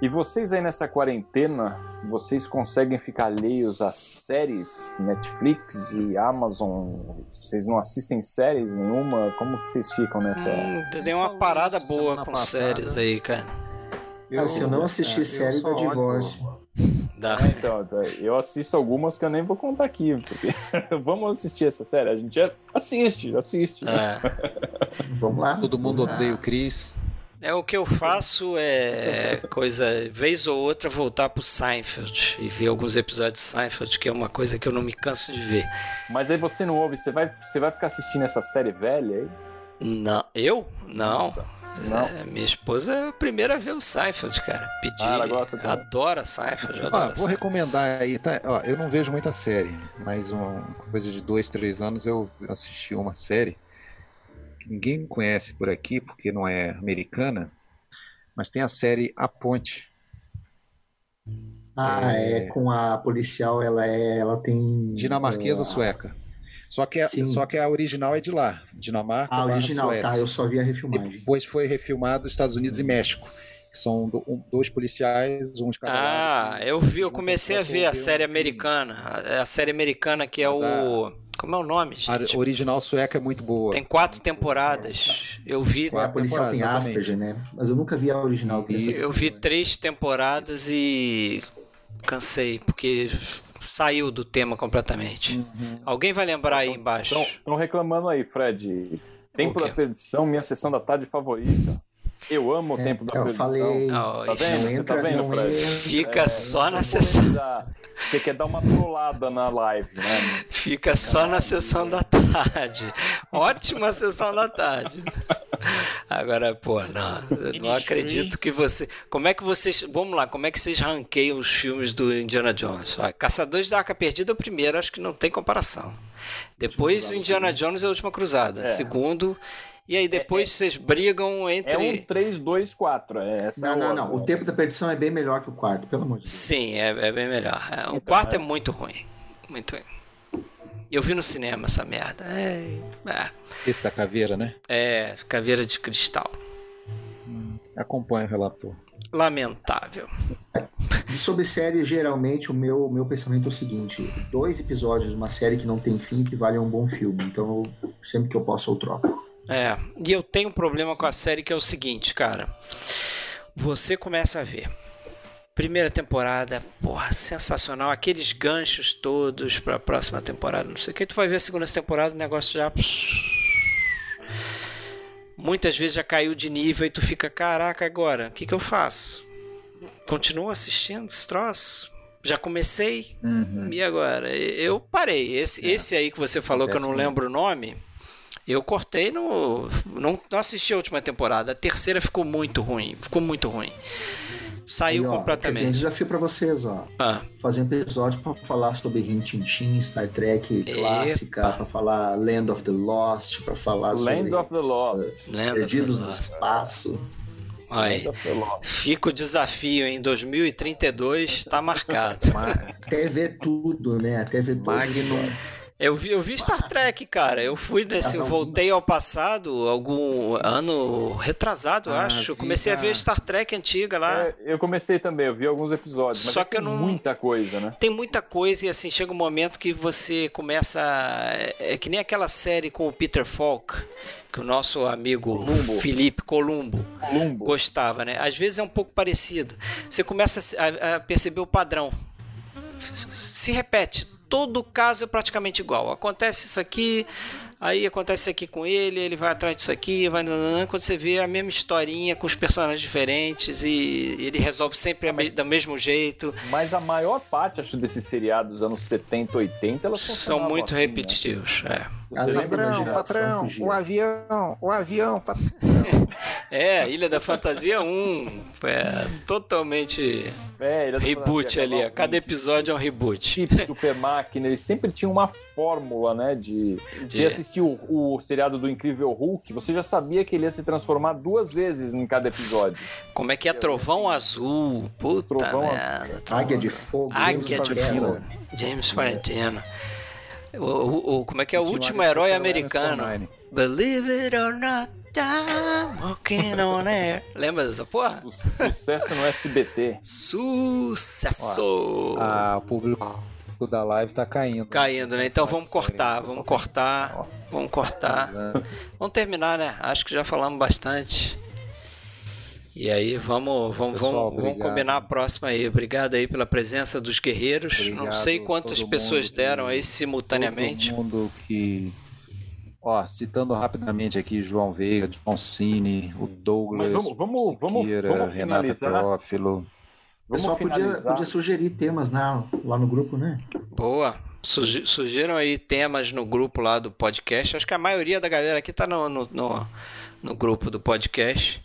E vocês aí nessa quarentena, vocês conseguem ficar alheios às séries Netflix e Amazon? Vocês não assistem séries nenhuma? Como que vocês ficam nessa? Hum, tem uma parada boa com passada. séries aí, cara. Eu, se eu não assisti é, série, dá divórcio. Dá. É, então, eu assisto algumas que eu nem vou contar aqui, porque vamos assistir essa série. A gente assiste, assiste. É. vamos lá. Todo mundo odeia o Chris. É o que eu faço é coisa, vez ou outra, voltar pro Seinfeld e ver alguns episódios de Seinfeld, que é uma coisa que eu não me canso de ver. Mas aí você não ouve, você vai, você vai ficar assistindo essa série velha aí? Não, eu? Não. Não. É, minha esposa é a primeira a ver o Seinfeld, cara. Pedi. Ah, ela gosta também. Adora Seinfeld. Adora ah, vou Seinfeld. recomendar aí, tá? Ó, eu não vejo muita série, mas uma coisa de dois, três anos eu assisti uma série que ninguém conhece por aqui, porque não é americana, mas tem a série A Ponte. Ah, é, é com a policial, ela é, ela tem dinamarquesa é, sueca. Só que, a, só que a original é de lá, Dinamarca, a original, tá, Suécia. tá, eu só vi a refilmagem. Depois foi refilmado nos Estados Unidos e México. São dois policiais, uns Ah, eu vi, eu comecei a ver a série americana. A série americana que é o como é o nome, gente? A original sueca é muito boa. Tem quatro temporadas. Eu vi. A policial tem Asperger, né? Mas eu nunca vi a original. eu vi três temporadas e cansei, porque saiu do tema completamente. Uhum. Alguém vai lembrar aí embaixo? Estão reclamando aí, Fred. Tempo da Perdição, minha sessão da tarde favorita. Eu amo o é, Tempo da eu Perdição. Falei... tá vendo? Você tá vendo, Fred? Fica é, só na sessão. Você quer dar uma trollada na live, né? Fica só na sessão da tarde. Ótima sessão da tarde. Agora, pô, não, não acredito que você. Como é que vocês. Vamos lá, como é que vocês ranqueiam os filmes do Indiana Jones? Olha, Caçadores da Arca Perdida, o primeiro, acho que não tem comparação. Depois, Indiana Jones é a última cruzada. É. Segundo, e aí depois é, é, vocês brigam entre. É um 3, 2, 4. É não, não, não. O tempo da perdição é bem melhor que o quarto, pelo amor de Deus. Sim, é, é bem melhor. É, o então, quarto é... é muito ruim. Muito ruim. Eu vi no cinema essa merda. É, é. Esse da caveira, né? É, caveira de cristal. Hum, acompanha o relator. Lamentável. Sobre série, geralmente o meu, meu pensamento é o seguinte: dois episódios de uma série que não tem fim que vale um bom filme. Então, sempre que eu posso, eu troco. É, e eu tenho um problema com a série que é o seguinte, cara. Você começa a ver. Primeira temporada, porra, sensacional. Aqueles ganchos todos pra próxima temporada, não sei o que. Tu vai ver a segunda temporada, o negócio já. Muitas vezes já caiu de nível e tu fica, caraca, agora, o que, que eu faço? Continuo assistindo esse troço? Já comecei? Uhum. E agora? Eu parei. Esse, é. esse aí que você falou Acontece que eu não lembro o nome eu cortei no. Não, não assisti a última temporada. A terceira ficou muito ruim. Ficou muito ruim. Saiu Aí, ó, completamente. Tem um desafio para vocês, ó. Ah. Fazer um episódio para falar sobre Rin Star Trek clássica, para falar Land of the Lost, para falar Land sobre of the Lost, uh, Perdidos no Espaço. Aí, fica o desafio em 2032, está marcado. Até ver tudo, né? Até ver Magnum. Eu vi, eu vi Star Trek, cara. Eu fui nesse. Eu voltei ao passado, algum ano retrasado, ah, acho. Comecei a ver Star Trek antiga lá. É, eu comecei também, eu vi alguns episódios. Só é que eu não. Muita coisa, né? Tem muita coisa e assim, chega um momento que você começa. É, é que nem aquela série com o Peter Falk que o nosso amigo Columbo. Felipe Columbo, Columbo, gostava, né? Às vezes é um pouco parecido. Você começa a, a perceber o padrão. Se repete todo caso é praticamente igual. Acontece isso aqui, aí acontece isso aqui com ele, ele vai atrás disso aqui, vai quando você vê a mesma historinha com os personagens diferentes e ele resolve sempre ah, mas, do mesmo jeito. Mas a maior parte, acho, desses seriados dos anos 70, 80, elas são muito assim, né? repetitivos, né? é. Patrão, patrão, o avião, o avião, patrão. É, Ilha da Fantasia 1. É totalmente é, reboot ali. Cada episódio é um reboot. Super Máquina, eles sempre tinham uma fórmula, né? De. de... Você assistiu o, o seriado do Incrível Hulk, você já sabia que ele ia se transformar duas vezes em cada episódio. Como é que é Trovão Azul? Puta Trovão merda. Azul. Águia de Fogo. Águia de Fogo. James Quarantino. O, o, o, como é que é o último herói americano? Believe it or not. I'm walking on air. Lembra dessa porra? Sucesso no SBT. Sucesso! Ah, o público da live tá caindo. Caindo, né? Então vamos cortar, vamos cortar, vamos cortar. Vamos terminar, né? Acho que já falamos bastante. E aí, vamos, vamos, Pessoal, vamos, vamos combinar a próxima aí. Obrigado aí pela presença dos guerreiros. Obrigado, Não sei quantas pessoas deram aí simultaneamente. Todo mundo que. Ó, citando rapidamente aqui João Veiga, John Cine, o Douglas, Mas vamos, vamos, vamos, vamos Renata Teófilo. O pessoal podia, podia sugerir temas né, lá no grupo, né? Boa. Sugiram aí temas no grupo lá do podcast. Acho que a maioria da galera aqui tá no, no, no, no grupo do podcast.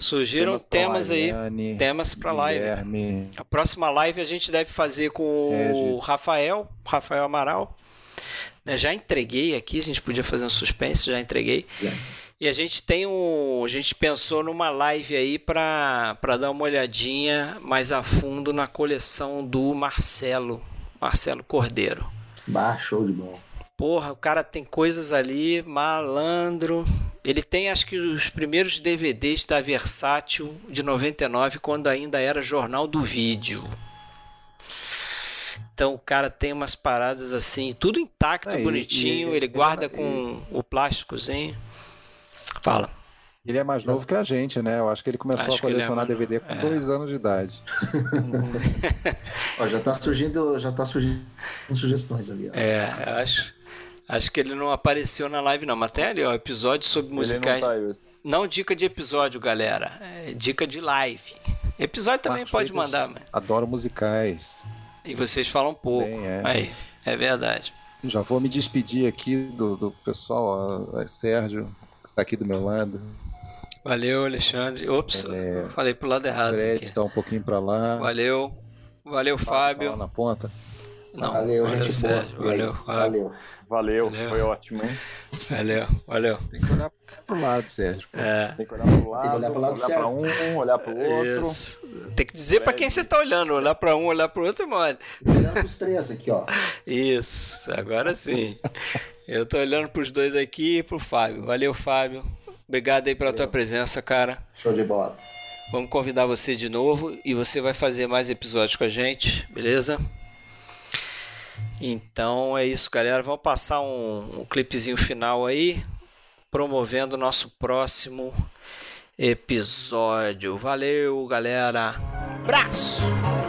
Surgiram temas aí, temas para live. A próxima live a gente deve fazer com o Rafael, Rafael Amaral. Né, já entreguei aqui, a gente podia fazer um suspense, já entreguei. É. E a gente tem um, a gente pensou numa live aí para dar uma olhadinha mais a fundo na coleção do Marcelo, Marcelo Cordeiro. Bah, show de bola. Porra, o cara tem coisas ali, malandro. Ele tem acho que os primeiros DVDs da Versátil de 99, quando ainda era Jornal do Vídeo. Então o cara tem umas paradas assim, tudo intacto, é, bonitinho, ele, ele, ele guarda ele, com o plásticozinho. Fala. Ele é mais novo que a gente, né? Eu acho que ele começou acho a é colecionar é DVD com é. dois anos de idade. ó, já tá surgindo, já tá surgindo sugestões ali. Ó. É, acho. Acho que ele não apareceu na live, não. Mas tem ali, ó, episódio sobre musicais. Não, tá não, dica de episódio, galera. É dica de live. Episódio também pode mandar, mas... Adoro musicais. E vocês falam pouco. Bem, é. Aí, é verdade. Já vou me despedir aqui do, do pessoal, ó, Sérgio, que tá aqui do meu lado. Valeu, Alexandre. Ops, é, falei pro lado errado. Fred aqui. tá um pouquinho para lá. Valeu. Valeu, tá, Fábio. Tá lá na ponta. Não, valeu, valeu, Sérgio. Valeu, Fábio. Valeu, valeu, foi ótimo, hein? Valeu, valeu. Tem que olhar pro lado, Sérgio. É. Tem que olhar pro lado, Tem que olhar pro lado olhar pra um, olhar pro outro. Isso. Tem que dizer para quem você tá olhando, olhar para um, olhar pro outro, mano. Olhar pros três aqui, ó. Isso, agora sim. Eu tô olhando pros dois aqui e pro Fábio. Valeu, Fábio. Obrigado aí pela Valeu. tua presença, cara. Show de bola. Vamos convidar você de novo e você vai fazer mais episódios com a gente, beleza? Então é isso, galera. Vamos passar um, um clipezinho final aí, promovendo o nosso próximo episódio. Valeu, galera. Abraço!